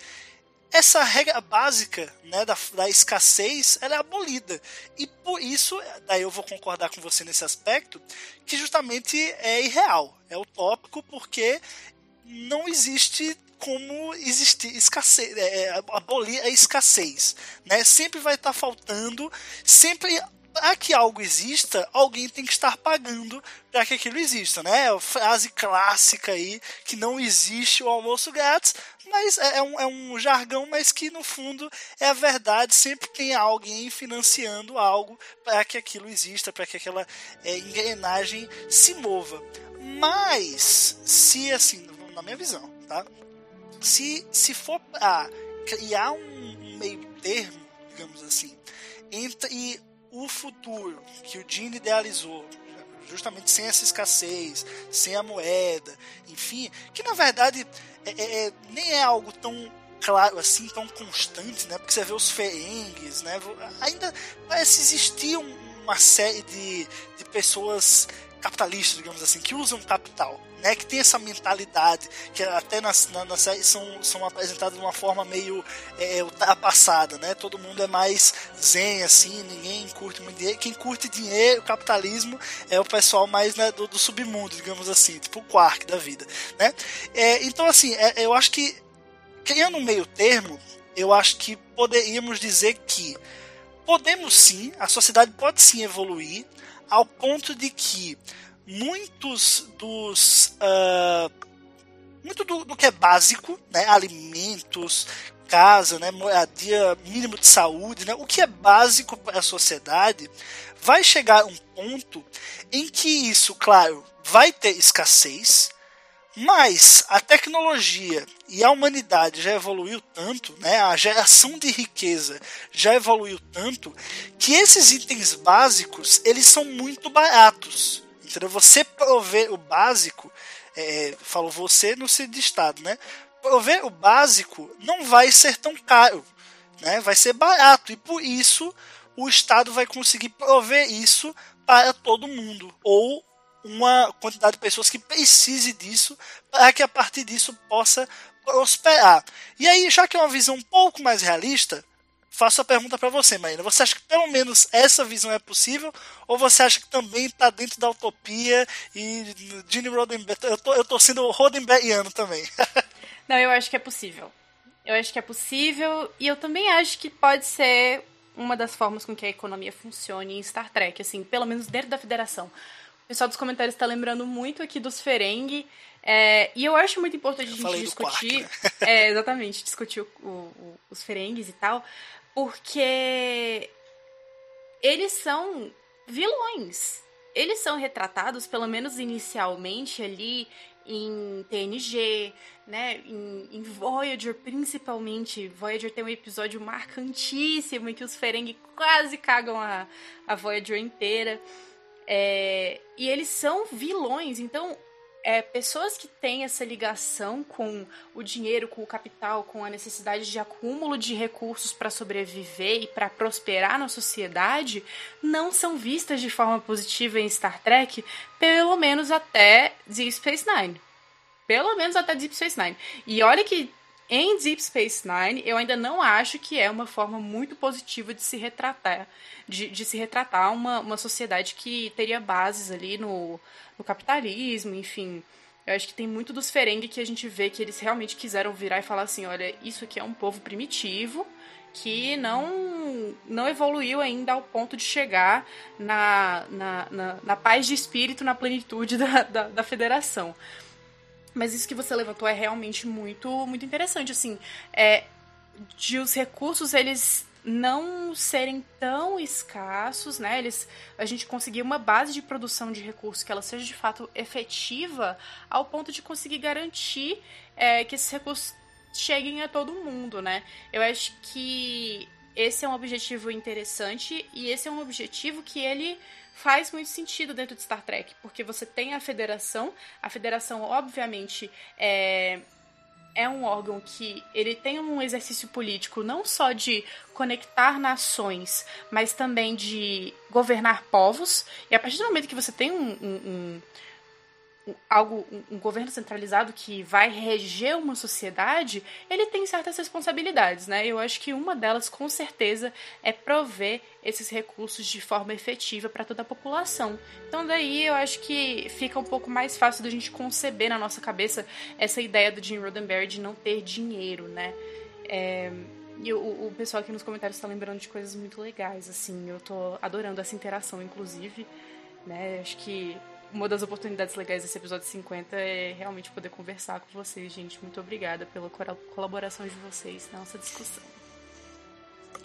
essa regra básica né, da, da escassez ela é abolida. E por isso, daí eu vou concordar com você nesse aspecto, que justamente é irreal, é utópico, porque não existe como existir escassez, é, é abolir a escassez. Né? Sempre vai estar tá faltando, sempre para que algo exista, alguém tem que estar pagando para que aquilo exista, né? É frase clássica aí que não existe o almoço grátis, mas é, é, um, é um jargão, mas que no fundo é a verdade. Sempre tem alguém financiando algo para que aquilo exista, para que aquela é, engrenagem se mova. Mas se assim, na minha visão, tá? Se se for para criar um meio termo, digamos assim, entre o futuro que o Gene idealizou, justamente sem essa escassez, sem a moeda, enfim, que na verdade é, é, é, nem é algo tão claro assim, tão constante, né? Porque você vê os ferengues, né? Ainda parece existir uma série de, de pessoas capitalistas, digamos assim, que usam capital, né, que tem essa mentalidade, que até na, na, são, são apresentadas de uma forma meio é, ultrapassada, né? Todo mundo é mais zen, assim, ninguém curte muito dinheiro. Quem curte dinheiro, capitalismo, é o pessoal mais né, do, do, submundo, digamos assim, tipo o Quark da vida, né? É, então, assim, é, eu acho que criando um meio termo, eu acho que poderíamos dizer que podemos sim, a sociedade pode sim evoluir, ao ponto de que muitos dos. Uh, muito do, do, que é básico, né? alimentos, casa, né? moradia, mínimo de saúde, né? o que é básico para a sociedade, vai chegar um ponto em que isso, claro, vai ter escassez, mas a tecnologia e a humanidade já evoluiu tanto, né? A geração de riqueza já evoluiu tanto que esses itens básicos eles são muito baratos. Entendeu? Você prover o básico, é, falo você no de estado, né? Prover o básico não vai ser tão caro, né? Vai ser barato e por isso o estado vai conseguir prover isso para todo mundo ou uma quantidade de pessoas que precise disso para que a partir disso possa prosperar. E aí, já que é uma visão um pouco mais realista, faço a pergunta para você, Marina. Você acha que pelo menos essa visão é possível? Ou você acha que também está dentro da utopia e Gene Roddenberry... Eu tô, eu tô sendo Roddenberryano também. Não, eu acho que é possível. Eu acho que é possível e eu também acho que pode ser uma das formas com que a economia funcione em Star Trek, assim, pelo menos dentro da federação. O pessoal dos comentários está lembrando muito aqui dos Ferengi. É, e eu acho muito importante a gente discutir. Quark, né? é, exatamente, discutir o, o, os Ferengues e tal. Porque eles são vilões. Eles são retratados, pelo menos inicialmente, ali em TNG, né? Em, em, Voyager, principalmente. Voyager tem um episódio marcantíssimo em que os Ferengi quase cagam a, a Voyager inteira. É, e eles são vilões, então é, pessoas que têm essa ligação com o dinheiro, com o capital, com a necessidade de acúmulo de recursos para sobreviver e para prosperar na sociedade, não são vistas de forma positiva em Star Trek, pelo menos até Deep Space Nine. Pelo menos até Deep Space Nine. E olha que em Deep Space Nine, eu ainda não acho que é uma forma muito positiva de se retratar, de, de se retratar uma, uma sociedade que teria bases ali no, no capitalismo, enfim. Eu acho que tem muito dos Ferengi que a gente vê que eles realmente quiseram virar e falar assim, olha, isso aqui é um povo primitivo que não não evoluiu ainda ao ponto de chegar na, na, na, na paz de espírito, na plenitude da, da, da federação. Mas isso que você levantou é realmente muito, muito interessante, assim, é, de os recursos eles não serem tão escassos, né? Eles, a gente conseguir uma base de produção de recursos que ela seja de fato efetiva, ao ponto de conseguir garantir é, que esses recursos cheguem a todo mundo, né? Eu acho que esse é um objetivo interessante e esse é um objetivo que ele faz muito sentido dentro de Star Trek, porque você tem a federação, a federação, obviamente, é, é um órgão que ele tem um exercício político não só de conectar nações, mas também de governar povos. E a partir do momento que você tem um, um, um algo um, governo centralizado que vai reger uma sociedade, ele tem certas responsabilidades, né? Eu acho que uma delas, com certeza, é prover esses recursos de forma efetiva para toda a população. Então daí eu acho que fica um pouco mais fácil da gente conceber na nossa cabeça essa ideia do Jim Roddenberry de não ter dinheiro, né? É... E o, o pessoal aqui nos comentários está lembrando de coisas muito legais, assim. Eu tô adorando essa interação, inclusive. Né? Acho que uma das oportunidades legais desse episódio 50 é realmente poder conversar com vocês, gente. Muito obrigada pela colaboração de vocês na nossa discussão.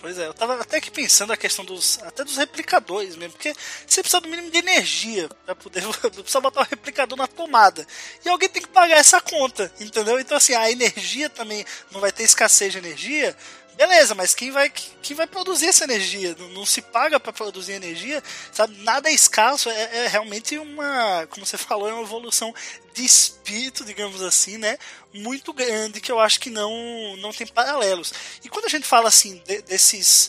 Pois é, eu tava até aqui pensando a questão dos. até dos replicadores mesmo, porque você precisa do mínimo de energia para poder. precisa botar um replicador na tomada. E alguém tem que pagar essa conta, entendeu? Então assim, a energia também não vai ter escassez de energia, Beleza, mas quem vai, quem vai produzir essa energia? Não, não se paga para produzir energia, sabe? Nada é escasso, é, é, realmente uma, como você falou, é uma evolução de espírito, digamos assim, né? Muito grande que eu acho que não, não tem paralelos. E quando a gente fala assim de, desses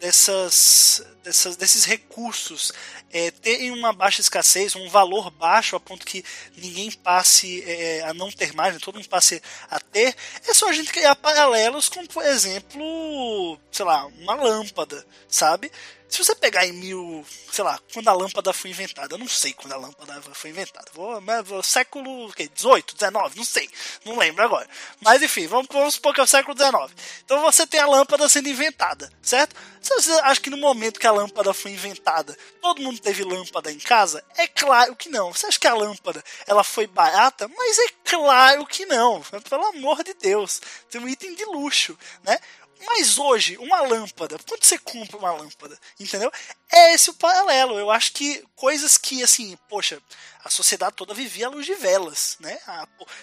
dessas, dessas, desses recursos é, terem uma baixa escassez, um valor baixo a ponto que ninguém passe é, a não ter mais, né, todo mundo passe a ter, é só a gente criar paralelos com, por exemplo, sei lá, uma lâmpada, sabe? Se você pegar em mil, sei lá, quando a lâmpada foi inventada, eu não sei quando a lâmpada foi inventada, vou, vou século okay, 18, 19, não sei, não lembro agora. Mas enfim, vamos, vamos supor que é o século 19. Então você tem a lâmpada sendo inventada, certo? Você acha que no momento que a lâmpada foi inventada, todo mundo teve lâmpada em casa? É claro que não. Você acha que a lâmpada ela foi barata? Mas é claro que não. Pelo amor de Deus, tem um item de luxo, né? Mas hoje, uma lâmpada, quanto você compra uma lâmpada? Entendeu? É esse o paralelo. Eu acho que coisas que, assim, poxa, a sociedade toda vivia à luz de velas, né?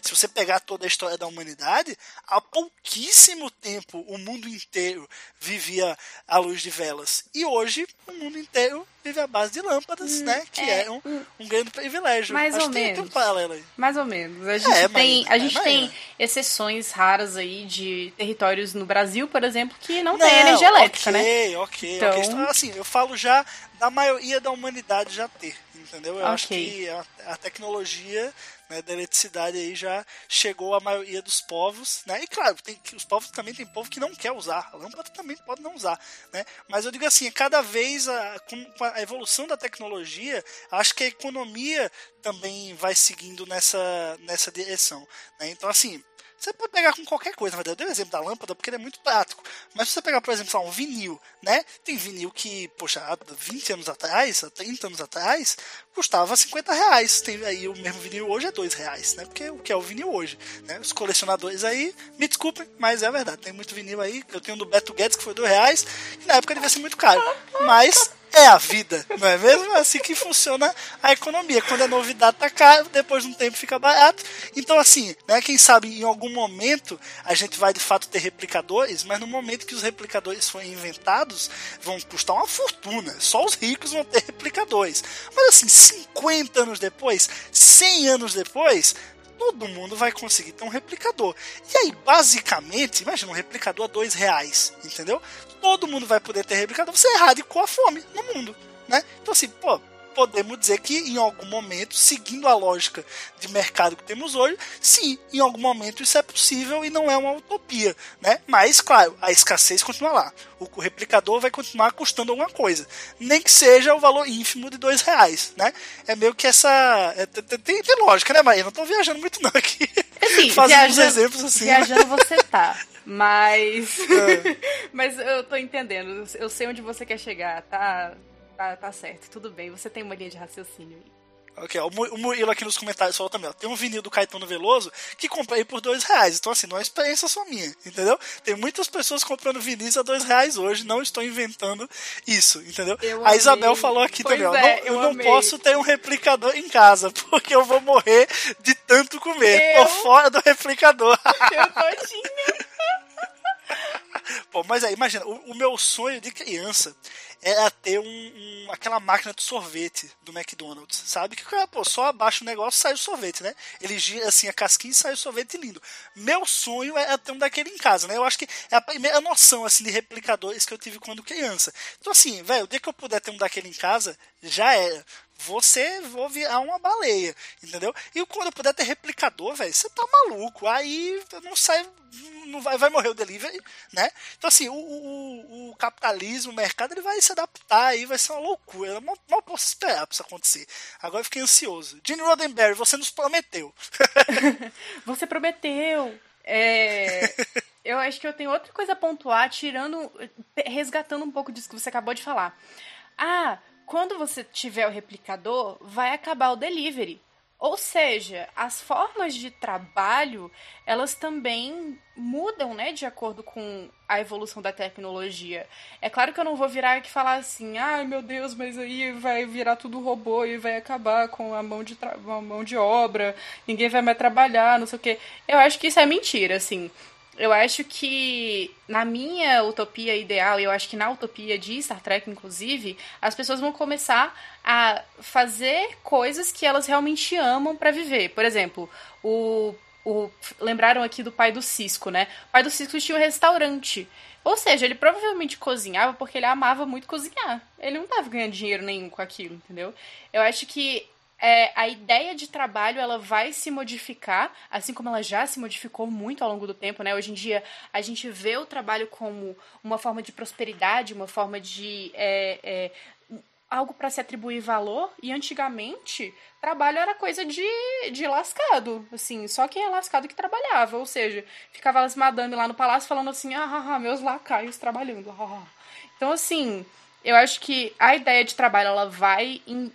se você pegar toda a história da humanidade, há pouquíssimo tempo o mundo inteiro vivia à luz de velas. E hoje o mundo inteiro vive à base de lâmpadas, hum, né? Que é, é um, um, grande privilégio. Mais Acho ou menos. Tem um paralelo aí. Mais ou menos. A gente é, tem, a gente tem exceções raras aí de territórios no Brasil, por exemplo, que não, não tem energia elétrica, okay, né? Ok, ok. Então, assim, eu falo já da maioria da humanidade já ter entendeu? Eu okay. acho que a, a tecnologia né, da eletricidade aí já chegou à maioria dos povos, né? E claro, tem, os povos também tem povo que não quer usar, a lâmpada também pode não usar, né? Mas eu digo assim, cada vez a, com a evolução da tecnologia, acho que a economia também vai seguindo nessa, nessa direção, né? Então assim, você pode pegar com qualquer coisa, na verdade. Eu dei o exemplo da lâmpada porque ele é muito prático. Mas se você pegar, por exemplo, um vinil, né? Tem vinil que, poxa, há 20 anos atrás, há 30 anos atrás, custava 50 reais. Tem aí o mesmo vinil hoje é 2 reais, né? Porque o que é o vinil hoje, né? Os colecionadores aí, me desculpem, mas é verdade. Tem muito vinil aí. Eu tenho do Beto Guedes que foi 2 reais, e na época devia ser muito caro. Mas é a vida, não é mesmo? É assim que funciona a economia. Quando a novidade tá caro, depois de um tempo fica barato. Então, assim, né, quem sabe em algum momento a gente vai de fato ter replicadores, mas no momento que os replicadores forem inventados, vão custar uma fortuna. Só os ricos vão ter replicadores. Mas assim, 50 anos depois, 100 anos depois, todo mundo vai conseguir ter um replicador. E aí, basicamente, imagina um replicador a dois reais, entendeu? Todo mundo vai poder ter replicador. Você erradicou a fome no mundo, né? Então assim, pô, podemos dizer que em algum momento, seguindo a lógica de mercado que temos hoje, sim, em algum momento isso é possível e não é uma utopia, né? Mas, claro, a escassez continua lá. O replicador vai continuar custando alguma coisa, nem que seja o valor ínfimo de dois reais, né? É meio que essa é, tem, tem, lógica, né, Maria? Não estou viajando muito não aqui. Assim, Fazendo uns exemplos assim. Viajando você tá. Mas. É. mas eu tô entendendo. Eu sei onde você quer chegar, tá? Tá, tá certo, tudo bem. Você tem uma linha de raciocínio aí. Ok, o Murilo aqui nos comentários falou também, ó, tem um vinil do Caetano Veloso que comprei por dois reais. Então, assim, não é experiência só minha, entendeu? Tem muitas pessoas comprando vinis a dois reais hoje, não estou inventando isso, entendeu? Eu a Isabel falou aqui pois também, ó, é, não, eu, eu não posso ter um replicador em casa, porque eu vou morrer de tanto comer. Eu? Tô fora do replicador. Eu todinha. Pô, mas aí, imagina, o, o meu sonho de criança era ter um, um, aquela máquina de sorvete do McDonald's, sabe? Que pô, só abaixa o negócio sai o sorvete, né? Ele gira assim a casquinha e sai o sorvete lindo. Meu sonho é ter um daquele em casa, né? Eu acho que é a primeira noção assim de replicadores que eu tive quando criança. Então assim, velho, o dia que eu puder ter um daquele em casa, já era você vou virar uma baleia, entendeu? E quando eu puder ter replicador, velho, você tá maluco. Aí não sai, não vai, vai morrer o delivery, né? Então assim, o, o, o capitalismo, o mercado, ele vai se adaptar aí, vai ser uma loucura. Eu mal, mal posso esperar pra isso acontecer. Agora eu fiquei ansioso. Gene Roddenberry, você nos prometeu. você prometeu. É, eu acho que eu tenho outra coisa a pontuar, tirando, resgatando um pouco disso que você acabou de falar. Ah, quando você tiver o replicador, vai acabar o delivery. Ou seja, as formas de trabalho, elas também mudam, né, de acordo com a evolução da tecnologia. É claro que eu não vou virar e falar assim, ai meu Deus, mas aí vai virar tudo robô e vai acabar com a mão de, a mão de obra, ninguém vai mais trabalhar, não sei o quê. Eu acho que isso é mentira, assim eu acho que na minha utopia ideal, e eu acho que na utopia de Star Trek, inclusive, as pessoas vão começar a fazer coisas que elas realmente amam para viver. Por exemplo, o, o. Lembraram aqui do pai do Cisco, né? O pai do Cisco tinha um restaurante. Ou seja, ele provavelmente cozinhava porque ele amava muito cozinhar. Ele não estava ganhando dinheiro nenhum com aquilo, entendeu? Eu acho que é, a ideia de trabalho ela vai se modificar, assim como ela já se modificou muito ao longo do tempo, né? Hoje em dia a gente vê o trabalho como uma forma de prosperidade, uma forma de é, é, algo para se atribuir valor. E antigamente trabalho era coisa de, de lascado, assim, só quem é lascado que trabalhava, ou seja, ficava as madame lá no palácio falando assim, ah, ah, meus lacaios trabalhando. Ah. Então assim, eu acho que a ideia de trabalho ela vai em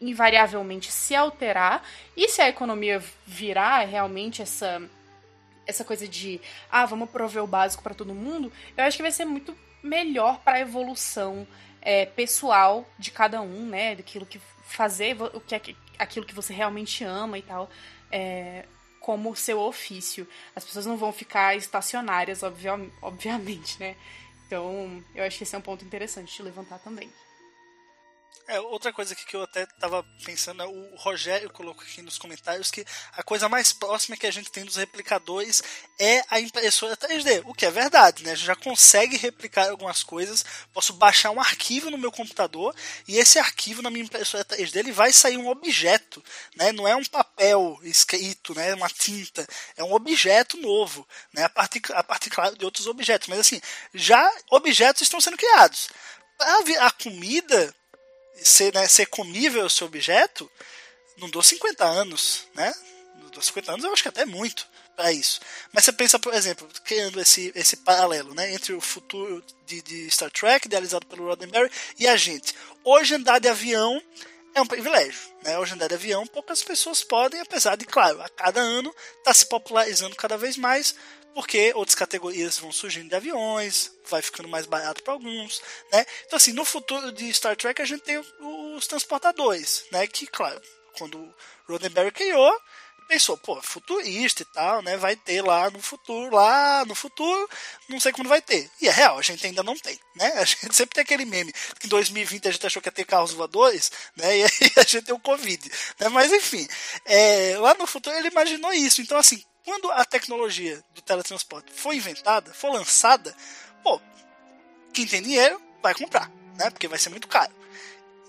invariavelmente se alterar. E se a economia virar realmente essa essa coisa de ah vamos prover o básico para todo mundo eu acho que vai ser muito melhor para a evolução é, pessoal de cada um né? Daquilo que fazer o que é aquilo que você realmente ama e tal é, como seu ofício. As pessoas não vão ficar estacionárias obviamente né? Então eu acho que esse é um ponto interessante de levantar também é, outra coisa aqui que eu até tava pensando, é o Rogério colocou aqui nos comentários que a coisa mais próxima que a gente tem dos replicadores é a impressora 3D, o que é verdade, né? A gente já consegue replicar algumas coisas, posso baixar um arquivo no meu computador e esse arquivo na minha impressora 3D ele vai sair um objeto, né? Não é um papel escrito, né? Uma tinta, é um objeto novo, né? A partir, a partir claro, de outros objetos, mas assim, já objetos estão sendo criados. A, a comida ser, né, ser comível objeto, não dou 50 anos, né? Não dou 50 anos eu acho que até é muito para isso. Mas você pensa, por exemplo, criando esse, esse paralelo né, entre o futuro de, de Star Trek, idealizado pelo Roddenberry, e a gente. Hoje andar de avião é um privilégio. Né? Hoje andar de avião poucas pessoas podem, apesar de, claro, a cada ano está se popularizando cada vez mais, porque outras categorias vão surgindo de aviões, vai ficando mais barato para alguns, né? Então assim, no futuro de Star Trek a gente tem os transportadores, né? Que claro, quando Roddenberry criou, pensou, pô, futurista e tal, né? Vai ter lá no futuro, lá no futuro, não sei quando vai ter. E é real, a gente ainda não tem, né? A gente sempre tem aquele meme que em 2020 a gente achou que ia ter carros voadores, né? E aí a gente tem o Covid, né? Mas enfim, é, lá no futuro ele imaginou isso. Então, assim, quando a tecnologia do teletransporte foi inventada, foi lançada, pô, quem tem dinheiro vai comprar, né? Porque vai ser muito caro.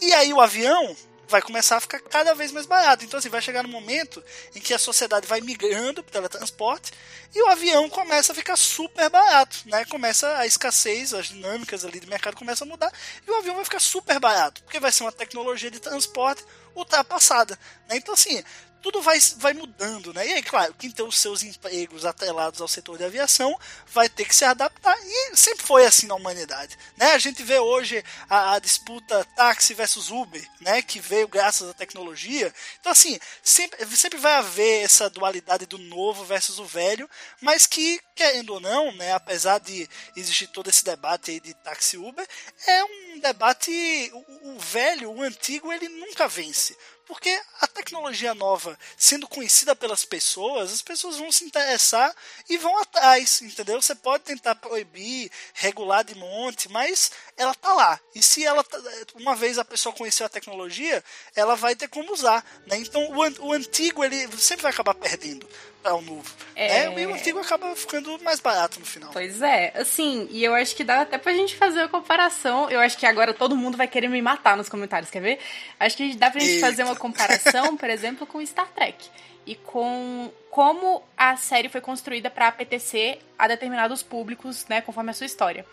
E aí o avião vai começar a ficar cada vez mais barato. Então, assim, vai chegar no momento em que a sociedade vai migrando para o teletransporte e o avião começa a ficar super barato, né? Começa a escassez, as dinâmicas ali do mercado começam a mudar e o avião vai ficar super barato, porque vai ser uma tecnologia de transporte ultrapassada, né? Então, assim, tudo vai, vai mudando, né? E aí, claro, quem tem os seus empregos atrelados ao setor de aviação vai ter que se adaptar. E sempre foi assim na humanidade, né? A gente vê hoje a, a disputa táxi versus Uber, né? Que veio graças à tecnologia. Então, assim, sempre, sempre vai haver essa dualidade do novo versus o velho, mas que, querendo ou não, né? Apesar de existir todo esse debate aí de táxi Uber, é um debate... O, o velho, o antigo, ele nunca vence Porque a tecnologia nova, sendo conhecida pelas pessoas, as pessoas vão se interessar e vão atrás, entendeu? Você pode tentar proibir, regular de monte, mas ela tá lá. E se ela tá, uma vez a pessoa conheceu a tecnologia, ela vai ter como usar, né? Então o, o antigo ele sempre vai acabar perdendo para o novo, É. né? E o antigo acaba ficando mais barato no final. Pois é, assim, e eu acho que dá até pra gente fazer uma comparação. Eu acho que agora todo mundo vai querer me matar nos comentários, quer ver? Acho que dá pra gente Eita. fazer uma comparação, por exemplo, com Star Trek. E com como a série foi construída pra apetecer a determinados públicos, né, conforme a sua história.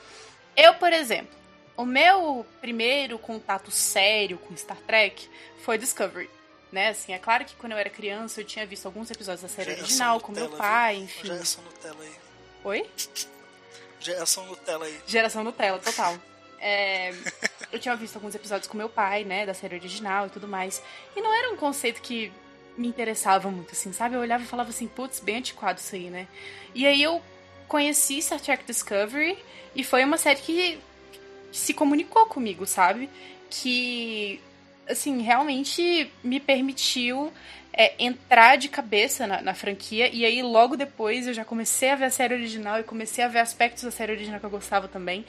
Eu, por exemplo, o meu primeiro contato sério com Star Trek foi Discovery. Né, assim, é claro que quando eu era criança eu tinha visto alguns episódios da série Geração original com meu Nutella, pai, viu? enfim. Geração Nutella aí. Oi? Geração Nutella aí. Geração Nutella, total. É, eu tinha visto alguns episódios com meu pai, né, da série original e tudo mais. E não era um conceito que me interessava muito, assim, sabe? Eu olhava e falava assim, putz, bem antiquado isso aí, né? E aí eu conheci Star Trek Discovery e foi uma série que se comunicou comigo, sabe? Que, assim, realmente me permitiu é, entrar de cabeça na, na franquia. E aí, logo depois, eu já comecei a ver a série original e comecei a ver aspectos da série original que eu gostava também.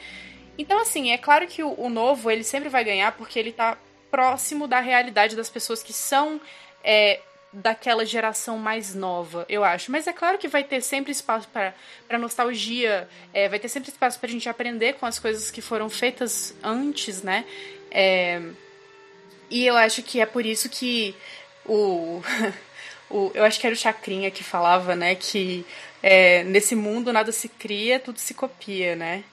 Então, assim, é claro que o, o novo, ele sempre vai ganhar porque ele tá próximo da realidade das pessoas que são é, daquela geração mais nova, eu acho. Mas é claro que vai ter sempre espaço para nostalgia, é, vai ter sempre espaço pra gente aprender com as coisas que foram feitas antes, né? É, e eu acho que é por isso que o. o eu acho que era o Chacrinha que falava, né? Que é, nesse mundo nada se cria, tudo se copia, né?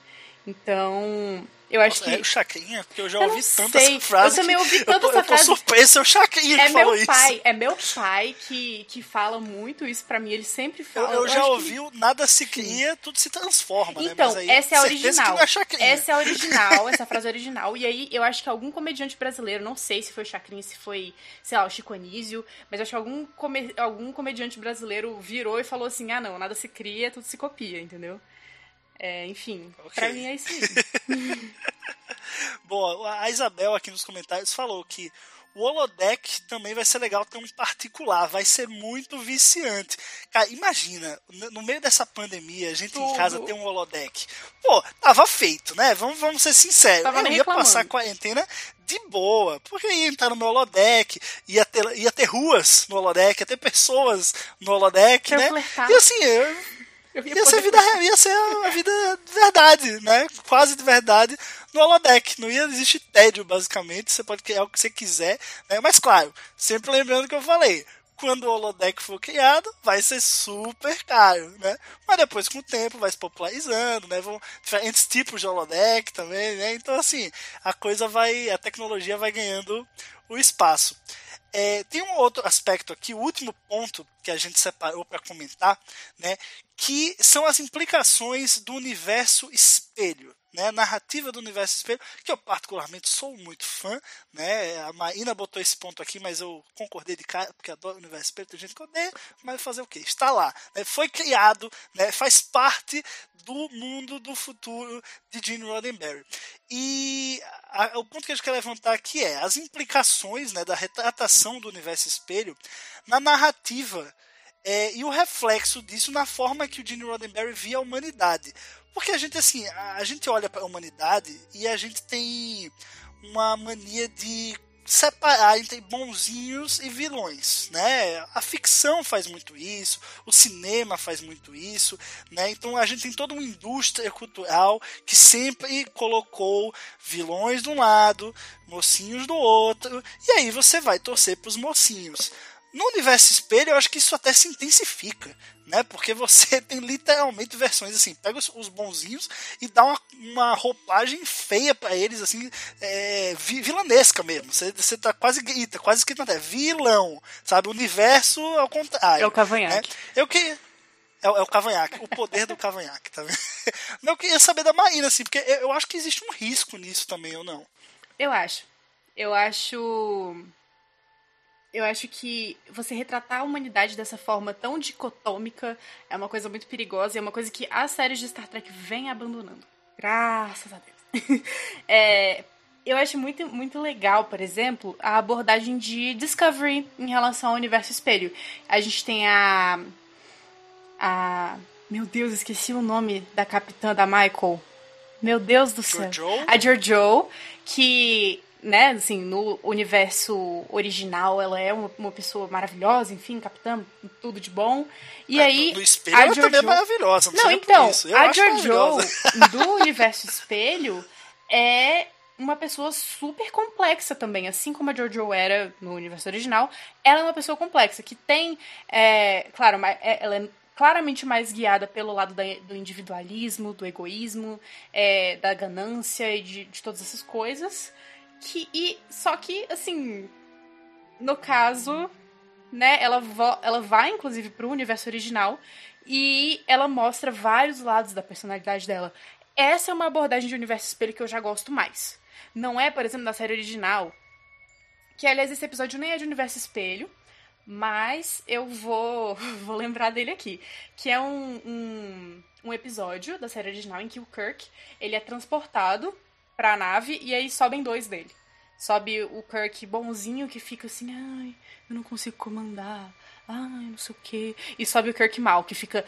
Então, eu acho Nossa, é o que. Chacrinha? Porque eu já Eu ouvi sei. essa frase. Eu também que ouvi tanto tô, essa eu tô frase. surpreso, é o Chacrinha É que falou meu isso. pai, é meu pai que, que fala muito isso pra mim. Ele sempre Eu, fala. eu já acho que- ouvi o nada se cria, tudo se transforma, né? Então, Mas aí, essa é a certeza original. Que é. Essa é a original, essa frase é original. E aí, eu acho que algum comediante brasileiro, não sei se foi o Chacrinha, se foi, sei lá, o Chico Anísio, mas acho que algum, come- algum comediante brasileiro virou e falou assim: ah, não, nada se cria, tudo se copia, entendeu? É, enfim, Ok. pra mim é isso mesmo. Bom, a Isabel aqui nos comentários falou que o holodeck também vai ser legal ter um particular, vai ser muito viciante. Cara, imagina, no meio dessa pandemia, a gente em Tudo. casa tem um holodeck. Pô, tava feito, né? Vamos, vamos ser sinceros. Tava Eu ia reclamando. passar a quarentena de boa, porque ia entrar no meu holodeck, ia ter, ia ter ruas no holodeck, ia ter pessoas no holodeck, né? flertar. E assim, Eu ia ser, vida, ia ser a vida de verdade, né? Quase de verdade no holodeck. Não ia existir tédio, basicamente. Você pode criar o que você quiser, né? Mas claro, sempre lembrando que eu falei. Quando o holodeck for criado, vai ser super caro, né? Mas depois, com o tempo, vai se popularizando, né? Vão diferentes tipos de holodeck também, né? Então, assim, a coisa vai... A tecnologia vai ganhando o espaço. É, tem um outro aspecto aqui, o último ponto que a gente separou para comentar, né, que são as implicações do universo espelho. Né, narrativa do universo espelho, que eu particularmente sou muito fã, né, a Marina botou esse ponto aqui, mas eu concordei de cara, porque adoro o universo espelho, tem gente que odeia, mas fazer o quê? Está lá, né, foi criado, né, faz parte do mundo do futuro de Gene Roddenberry. E a- o ponto que a gente quer levantar aqui é as implicações né, da retratação do universo espelho na narrativa é, e o reflexo disso na forma que o Gene Roddenberry via a humanidade. Porque a gente, assim, a, gente olha para a humanidade e a gente tem uma mania de separar entre bonzinhos e vilões, né? A ficção faz muito isso, o cinema faz muito isso, né? Então a gente tem toda uma indústria cultural que sempre colocou vilões de um lado, mocinhos do outro, e aí você vai torcer para os mocinhos. No universo espelho, eu acho que isso até se intensifica, né? Porque você tem literalmente versões assim, pega os, os bonzinhos e dá uma, uma roupagem feia pra eles, assim, é, vi- vilanesca mesmo. Você, você tá quase grita, quase escrito até vilão, sabe? O universo ao contrário. É o cavanhaque. né? Eu que é, o- é o cavanhaque, o poder do cavanhaque, tá vendo? Não, eu queria saber da Marina, assim, porque eu, eu acho que existe um risco nisso também, ou não? Eu acho. Eu acho. Eu acho que você retratar a humanidade dessa forma tão dicotômica é uma coisa muito perigosa e é uma coisa que as séries de Star Trek vêm abandonando. Graças a Deus. É, eu acho muito, muito legal, por exemplo, a abordagem de Discovery em relação ao universo espelho. A gente tem a. A. Meu Deus, esqueci o nome da capitã da Michael. Meu Deus do céu. Jojo? A Jojo, que, né, assim, no universo original ela é uma, uma pessoa maravilhosa, enfim, capitã, tudo de bom. E aí. No espelho a ela também é maravilhosa. Não, não, então, a maravilhosa. do universo espelho é uma pessoa super complexa também. Assim como a Jojo era no universo original, ela é uma pessoa complexa, que tem, é, claro, é- ela é claramente mais guiada pelo lado da- do individualismo, do egoísmo, é, da ganância e de, de todas essas coisas. Que, e, só que, assim, no caso, né, ela, ela vai, inclusive, pro universo original e ela mostra vários lados da personalidade dela. Essa é uma abordagem de universo espelho que eu já gosto mais. Não é, por exemplo, da série original, que aliás esse episódio nem é de universo espelho, mas eu vou, vou lembrar dele aqui. Que é um, um, um episódio da série original em que o Kirk ele é transportado pra nave e aí sobem dois dele. Sobe o Kirk bonzinho que fica assim, ai, eu não consigo comandar, ai, não sei o quê. E sobe o Kirk mal, que fica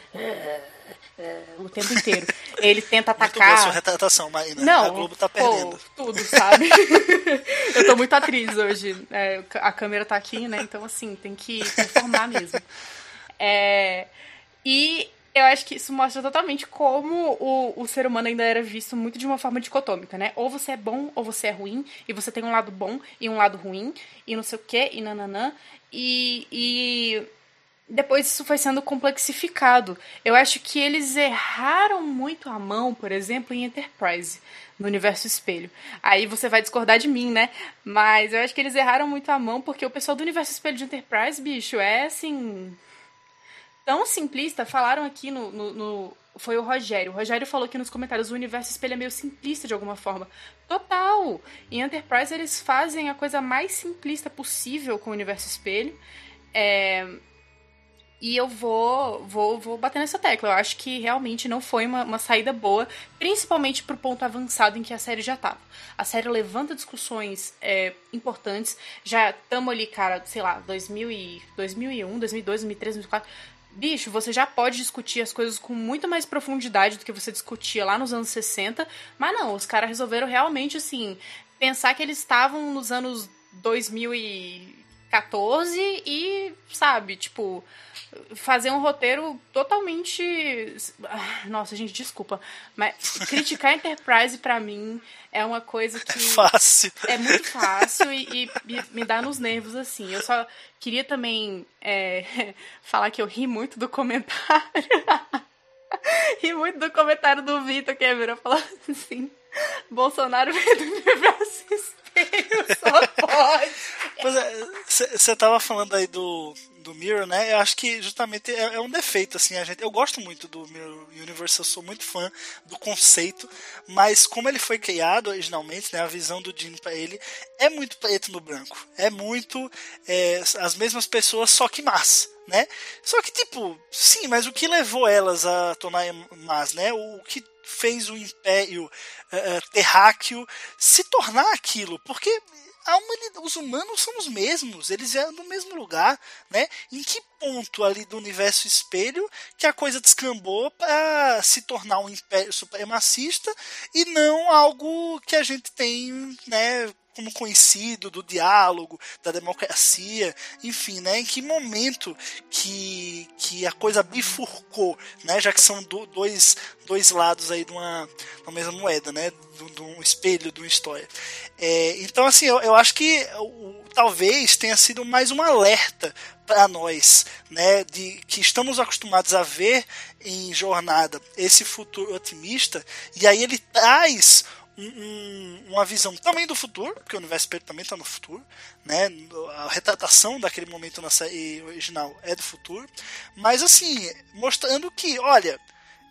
o tempo inteiro. Ele tenta Muito boa atacar. sua retratação, Marina. Não, a Globo tá pô, perdendo. tudo, sabe? eu tô muito atriz hoje. É, a câmera tá aqui, né? Então, assim, tem que performar mesmo. É, e eu acho que isso mostra totalmente como o, o ser humano ainda era visto muito de uma forma dicotômica, né? Ou você é bom ou você é ruim, e você tem um lado bom e um lado ruim, e não sei o quê, e nananã. E, e depois isso foi sendo complexificado. Eu acho que eles erraram muito a mão, por exemplo, em Enterprise, no universo espelho. Aí você vai discordar de mim, né? Mas eu acho que eles erraram muito a mão, porque o pessoal do universo espelho de Enterprise, bicho, é assim. Tão simplista, falaram aqui no, no, no- Foi o Rogério. O Rogério falou aqui nos comentários: o universo espelho é meio simplista de alguma forma. Total! Em Enterprise eles fazem a coisa mais simplista possível com o universo espelho. É, e eu vou, vou, vou bater nessa tecla. Eu acho que realmente não foi uma, uma saída boa, principalmente pro ponto avançado em que a série já tava. A série levanta discussões é, importantes. Já estamos ali, cara, sei lá, 2000 e, 2001, 2002, 2003, 2004. Bicho, você já pode discutir as coisas com muito mais profundidade do que você discutia lá nos anos 60. Mas não, os caras resolveram realmente, assim, pensar que eles estavam nos anos 2014 e, sabe, tipo, fazer um roteiro totalmente. Ah, Nossa, gente, desculpa. Mas criticar a Enterprise pra mim é uma coisa que. Fácil. É muito fácil e, e me- dá nos nervos, assim. Eu só queria também é, falar que eu ri muito do comentário. ri muito do comentário do Vitor que virou falando assim: Bolsonaro veio do universo só pode. Pois é, você tava falando aí do, do Mirror, né? Eu acho que justamente é, é um defeito, assim, a gente. Eu gosto muito do Mirror Universe, eu sou muito fã do conceito, mas como ele foi criado originalmente, né? A visão do Gene pra ele é muito preto no branco. É muito é, as mesmas pessoas, só que más. Né? Só que, tipo, sim, mas o que levou elas a tornar más, né? O que fez o Império eh, Terráqueo se tornar aquilo? Porque os humanos são os mesmos, eles vieram do mesmo lugar, né? Em que ponto ali do universo espelho que a coisa descambou para se tornar um império supremacista e não algo que a gente tem, né? Como conhecido do diálogo, da democracia, enfim, né? Em que momento que, que a coisa bifurcou, né? Já que são do, dois, dois lados aí de uma, de uma mesma moeda, né? De, um espelho de uma história. É, então, assim, eu, eu acho que o, talvez tenha sido mais um alerta para nós, né? De que estamos acostumados a ver em jornada esse futuro otimista, e aí ele traz um, um, uma visão também do futuro, porque o universo espelho também está no futuro, né? A retratação daquele momento na série original é do futuro, mas assim, mostrando que, olha,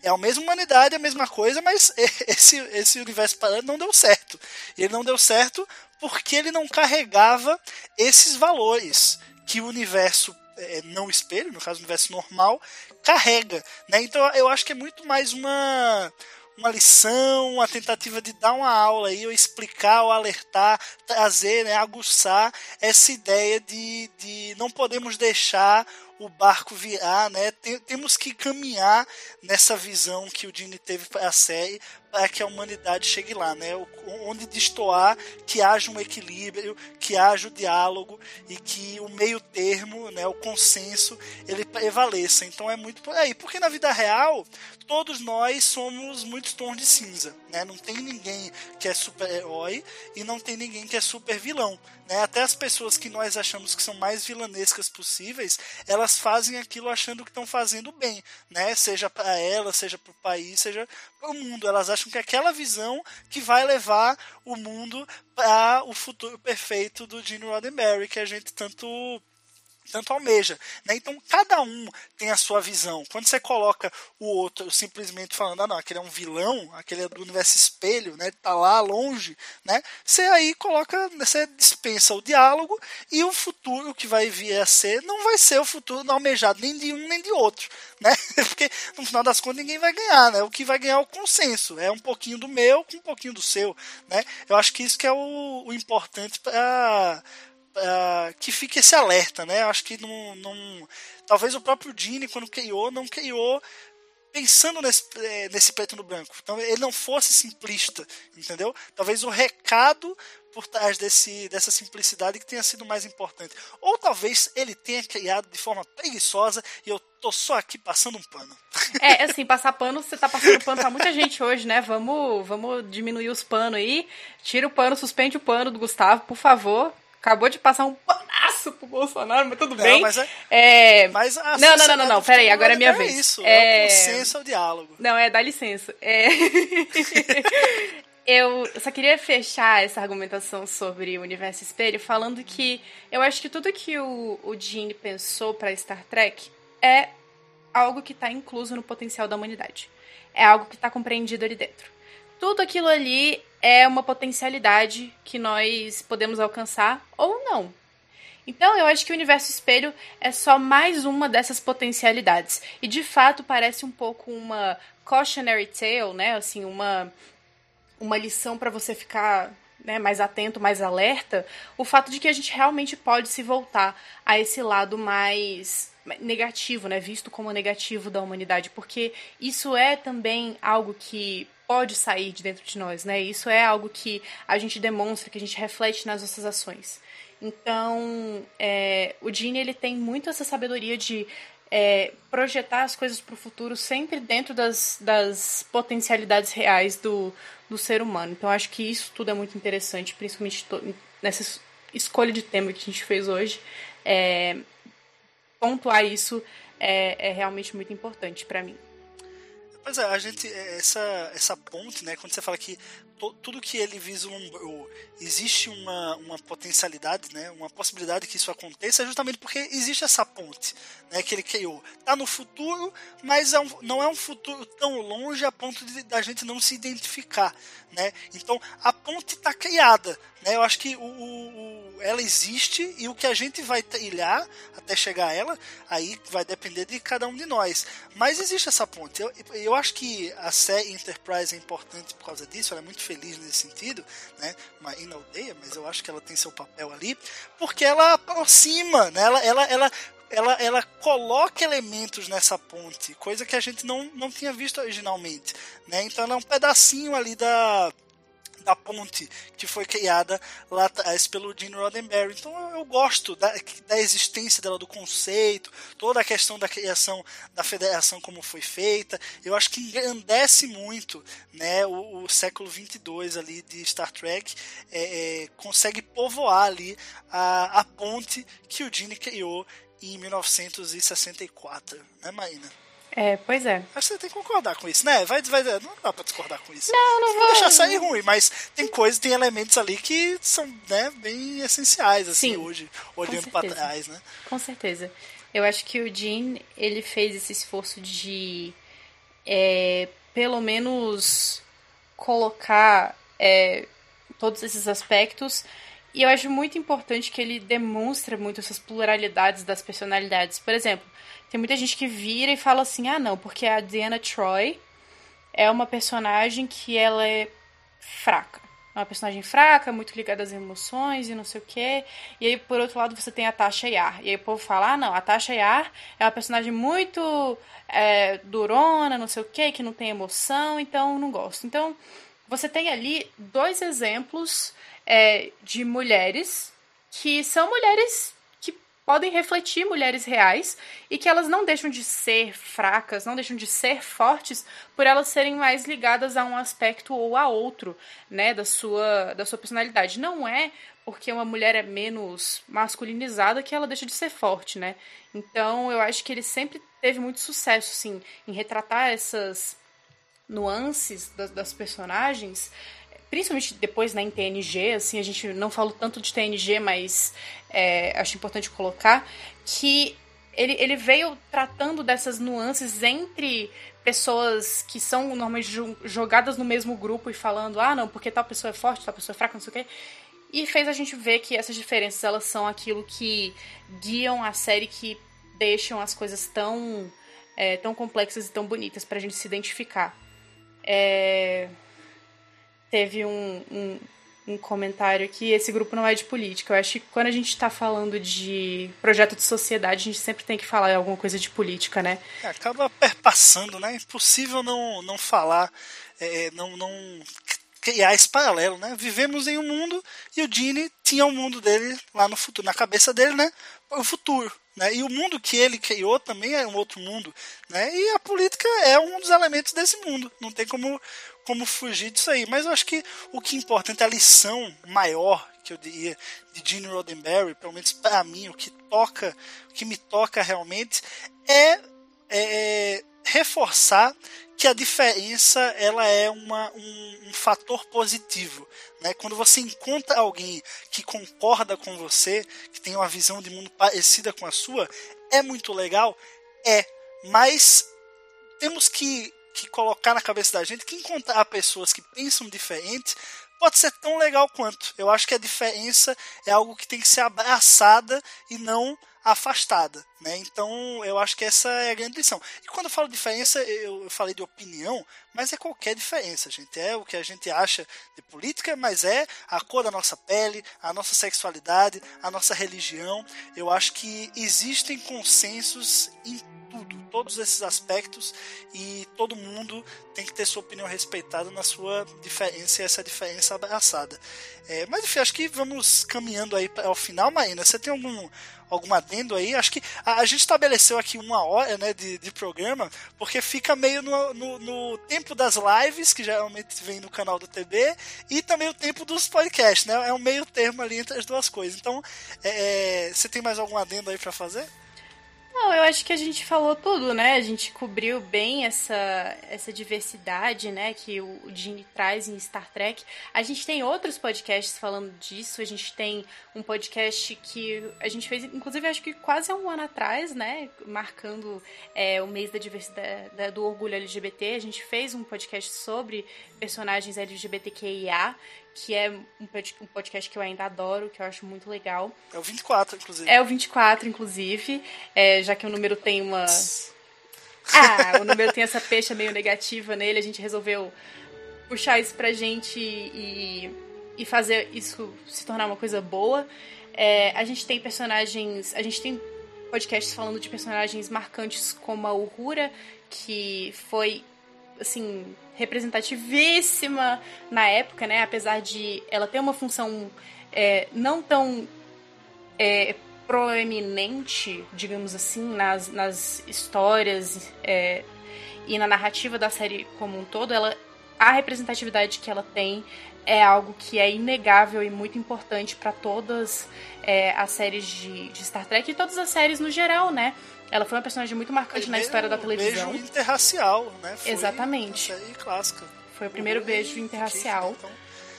é a mesma humanidade, a mesma coisa, mas esse, esse universo paralelo não deu certo. Ele não deu certo porque ele não carregava esses valores que o universo é, não espelho, no caso o universo normal, carrega. Né? Então eu acho que é muito mais uma uma lição, uma tentativa de dar uma aula aí, ou explicar, ou alertar, trazer, né, aguçar essa ideia de, de não podemos deixar o barco virar, né? Tem, temos que caminhar nessa visão que o Dini teve para a série para que a humanidade chegue lá, né? Onde destoar, que haja um equilíbrio, que haja o diálogo e que o meio termo, né, o consenso, ele prevaleça. Então é muito por aí, porque na vida real todos nós somos muitos tons de cinza, né? Não tem ninguém que é super-herói e não tem ninguém que é super vilão, né? Até as pessoas que nós achamos que são mais vilanescas possíveis, elas fazem aquilo achando que estão fazendo bem, né? Seja para elas, seja para o país, seja o mundo. Elas acham que é aquela visão que vai levar o mundo para o futuro perfeito do Gene Roddenberry que a gente tanto tanto almeja. Né? Então, cada um tem a sua visão. Quando você coloca o outro simplesmente falando, ah, não, aquele é um vilão, aquele é do universo espelho, né? tá lá longe, né? você aí coloca, você dispensa o diálogo e o futuro que vai vir a ser não vai ser o futuro almejado nem de um nem de outro. Né? Porque no final das contas ninguém vai ganhar, né? O que vai ganhar é o consenso, é um pouquinho do meu com um pouquinho do seu, né? Eu acho que isso que é o, o importante para uh, que fique esse alerta, né? Acho que não, não, talvez o próprio Dini, quando criou, não criou pensando nesse, eh, nesse preto no branco. Então ele não fosse simplista, entendeu? Talvez o recado por trás desse, dessa simplicidade que tenha sido mais importante. Ou talvez ele tenha criado de forma preguiçosa e eu tô só aqui passando um pano. É, assim, passar pano, você tá passando pano pra muita gente hoje, né? Vamos, vamos diminuir os panos aí. Tira o pano, suspende o pano do Gustavo, por favor acabou de passar um panaço pro Bolsonaro, mas tudo não, bem. Mas é, é... Mas não, não, não, não, não, peraí, agora é minha é vez. Isso, é, é o consenso, é o diálogo. Não, é, dá licença. É... eu só queria fechar essa argumentação sobre o universo espelho falando que eu acho que tudo que o, o Gene pensou para Star Trek é algo que está incluso no potencial da humanidade. É algo que está compreendido ali dentro. Tudo aquilo ali é uma potencialidade que nós podemos alcançar ou não. Então, eu acho que o universo espelho é só mais uma dessas potencialidades. E de fato parece um pouco uma cautionary tale, né? Assim, uma uma lição para você ficar né, mais atento, mais alerta, o fato de que a gente realmente pode se voltar a esse lado mais negativo, né, visto como negativo da humanidade, porque isso é também algo que pode sair de dentro de nós, né? Isso é algo que a gente demonstra, que a gente reflete nas nossas ações. Então, é, o Gene ele tem muito essa sabedoria de é, projetar as coisas para o futuro sempre dentro das, das potencialidades reais do, do ser humano. Então, acho que isso tudo é muito interessante, principalmente nessa escolha de tema que a gente fez hoje. É, pontuar isso é, é realmente muito importante para mim. Pois é, a gente, é, essa, essa ponte, né, quando você fala que to, tudo que ele vislumbrou, existe uma, uma potencialidade, né, uma possibilidade que isso aconteça, é justamente porque existe essa ponte né, que ele criou. Está no futuro, mas é um, não é um futuro tão longe a ponto de da gente não se identificar. Né? Então a ponte está criada. Né? Eu acho que o, o, ela existe e o que a gente vai trilhar até chegar a ela, aí vai depender de cada um de nós. Mas existe essa ponte. Eu, eu acho que a série Enterprise é importante por causa disso, ela é muito feliz nesse sentido, né? Marina odeia, mas eu acho que ela tem seu papel ali, porque ela aproxima, né? ela, ela, ela ela, ela coloca elementos nessa ponte, coisa que a gente não, não tinha visto originalmente. Né? Então ela é um pedacinho ali da, da ponte que foi criada lá atrás pelo Gene Roddenberry. Então eu, gosto da, da, existência dela, do conceito, toda a questão da criação da federação como foi feita. Eu acho que engrandece muito né, o, o século 22 ali de Star Trek, é, é, consegue povoar ali a, a ponte que o Gene criou em 1964, né, Marina? É, pois é. Acho que você tem que concordar com isso, né? Vai, vai, não dá pra discordar com isso. Não, não vou. deixar sair ruim, mas tem coisas, tem elementos ali que são né, bem essenciais, assim, Sim, hoje, olhando para trás, né? Com certeza. Eu acho que o Gene, ele fez esse esforço de, é, pelo menos, colocar é, todos esses aspectos e eu acho muito importante que ele demonstra muito essas pluralidades das personalidades. Por exemplo, tem muita gente que vira e fala assim: ah, não, porque a Diana Troy é uma personagem que ela é fraca. É uma personagem fraca, muito ligada às emoções e não sei o quê. E aí, por outro lado, você tem a Tasha Yar. E aí o povo fala, ah, não, a Tasha Yar é uma personagem muito é, durona, não sei o quê, que não tem emoção, então não gosto. Então, você tem ali dois exemplos é, de mulheres que são mulheres podem refletir mulheres reais e que elas não deixam de ser fracas, não deixam de ser fortes por elas serem mais ligadas a um aspecto ou a outro, né, da sua da sua personalidade. Não é porque uma mulher é menos masculinizada que ela deixa de ser forte, né? Então, eu acho que ele sempre teve muito sucesso assim em retratar essas nuances das, das personagens principalmente depois né, em TNG, assim, a gente não falou tanto de TNG, mas é, acho importante colocar, que ele, ele veio tratando dessas nuances entre pessoas que são normalmente jogadas no mesmo grupo e falando, ah, não, porque tal pessoa é forte, tal pessoa é fraca, não sei o quê. E fez a gente ver que essas diferenças, elas são aquilo que guiam a série, que deixam as coisas tão, é, tão complexas e tão bonitas pra gente se identificar. É teve um, um, um, comentário que esse grupo não é de política. Eu acho que quando a gente está falando de projeto de sociedade, a gente sempre tem que falar alguma coisa de política, né? É, acaba perpassando, né? É impossível não, não falar, é, não, não criar esse paralelo, né? Vivemos em um mundo e o Gene tinha o um mundo dele lá no futuro, na cabeça dele, né? O futuro. Né? E o mundo que ele criou também é um outro mundo. Né? E a política é um dos elementos desse mundo. Não tem como, como fugir disso aí. Mas eu acho que o que é importante, a lição maior que eu diria de Gene Roddenberry, pelo menos para mim, o que toca, o que me toca realmente é, é, é reforçar que a diferença ela é uma, um, um, fator positivo. Né? Quando você encontra alguém que concorda com você, que tem uma visão de mundo parecida com a sua, é muito legal? É. Mas temos que, que colocar na cabeça da gente que encontrar pessoas que pensam diferente pode ser tão legal quanto. Eu acho que a diferença é algo que tem que ser abraçada e não afastada. Né? Então eu acho que essa é a grande lição. E quando eu falo diferença, eu falei de opinião, mas é qualquer diferença, gente. É o que a gente acha de política, mas é a cor da nossa pele, a nossa sexualidade, a nossa religião. Eu acho que existem consensos em tudo, todos esses aspectos, e todo mundo tem que ter sua opinião respeitada na sua diferença e essa diferença abraçada. É, mas enfim, acho que vamos caminhando aí para o final, Marina. Você tem algum, algum adendo aí? Acho que a, a gente estabeleceu aqui uma hora né, de, de programa, porque fica meio no, no, no, tempo das lives, que geralmente vem no canal do TB, e também o tempo dos podcasts, né? É um meio termo ali entre as duas coisas. Então, é, é você tem mais algum adendo aí para fazer? Não, eu acho que a gente falou tudo, né? A gente cobriu bem essa, essa diversidade, né, que o, Gene traz em Star Trek. A gente tem outros podcasts falando disso. A gente tem um podcast que a gente fez, inclusive, acho que quase há um ano atrás, né, marcando é, o mês da diversidade do orgulho LGBT. A gente fez um podcast sobre personagens LGBTQIA que é um podcast que eu ainda adoro, que eu acho muito legal. É o 24, inclusive. É o 24, inclusive, é, já que o número tem uma. Ah, o número tem essa pecha meio negativa nele, a gente resolveu puxar isso pra gente e, e fazer isso se tornar uma coisa boa. É, a gente tem personagens. A gente tem podcasts falando de personagens marcantes como a Uhura, que foi assim representativíssima na época, né? Apesar de ela ter uma função é, não tão é, proeminente, digamos assim, nas, nas histórias é, e na narrativa da série como um todo, ela a representatividade que ela tem é algo que é inegável e muito importante para todas é, as séries de, de, Star Trek e todas as séries no geral, né? Ela foi uma personagem muito marcante na história da televisão. Beijo interracial, né? Foi Exatamente. Uma série clássica. Foi o primeiro beijo interracial. Então,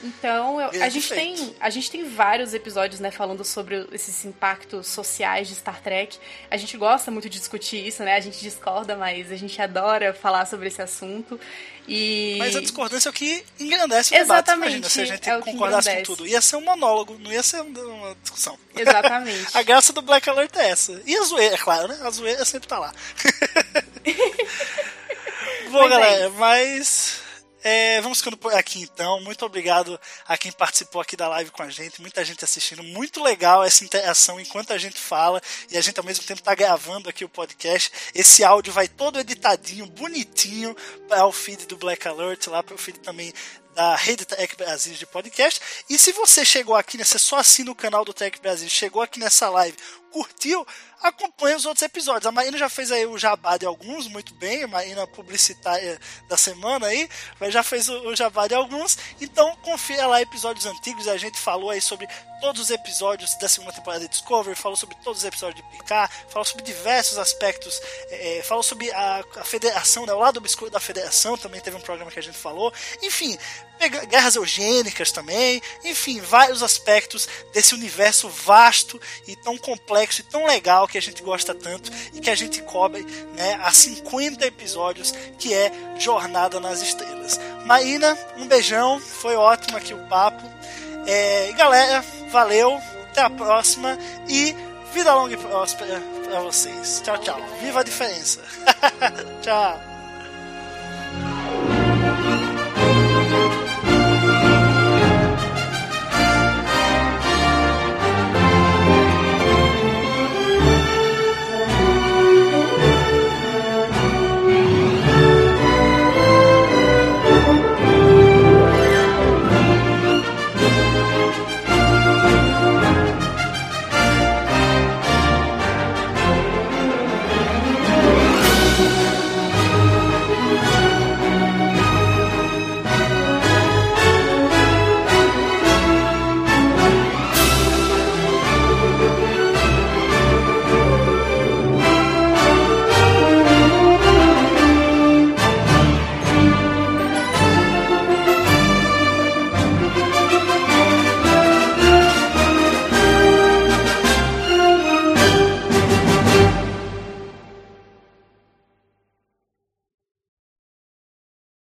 então, eu, a, gente tem, a gente tem vários episódios, né, falando sobre esses impactos sociais de Star Trek. A gente gosta muito de discutir isso, né? A gente discorda, mas a gente adora falar sobre esse assunto. E... Mas a discordância é o que engrandece o Exatamente, debate. Imagina, se a gente é concordasse com tudo. Ia ser um monólogo, não ia ser uma discussão. Exatamente. a graça do Black Alert é essa. E a zoeira, é claro, né? A zoeira sempre tá lá. Bom, mas galera, é mas É, vamos ficando por aqui então. Muito obrigado a quem participou aqui da live com a gente. Muita gente assistindo. Muito legal essa interação enquanto a gente fala e a gente ao mesmo tempo está gravando aqui o podcast. Esse áudio vai todo editadinho, bonitinho para o feed do Black Alert, lá para o feed também da Rede Tech Brasil de podcast. E se você chegou aqui, né, você só assina o canal do Tech Brasil, chegou aqui nessa live, curtiu, acompanha os outros episódios. A Marina já fez aí o jabá de alguns, muito bem, a Marina publicitária da semana aí, já fez o, jabá de alguns. Então confira lá episódios antigos, a gente falou aí sobre todos os episódios da segunda temporada de Discovery, falou sobre todos os episódios de Picard, falou sobre diversos aspectos, é, falou sobre a, a federação, né, o lado obscuro da federação, também teve um programa que a gente falou. Enfim, guerras eugênicas também, enfim, vários aspectos desse universo vasto e tão complexo e tão legal que a gente gosta tanto e que a gente cobre né, há 50 episódios, que é Jornada nas Estrelas. Maína, um beijão, foi ótimo aqui o papo. É, galera, valeu, até a próxima e vida longa e próspera para vocês. Tchau, tchau. Viva a diferença. tchau.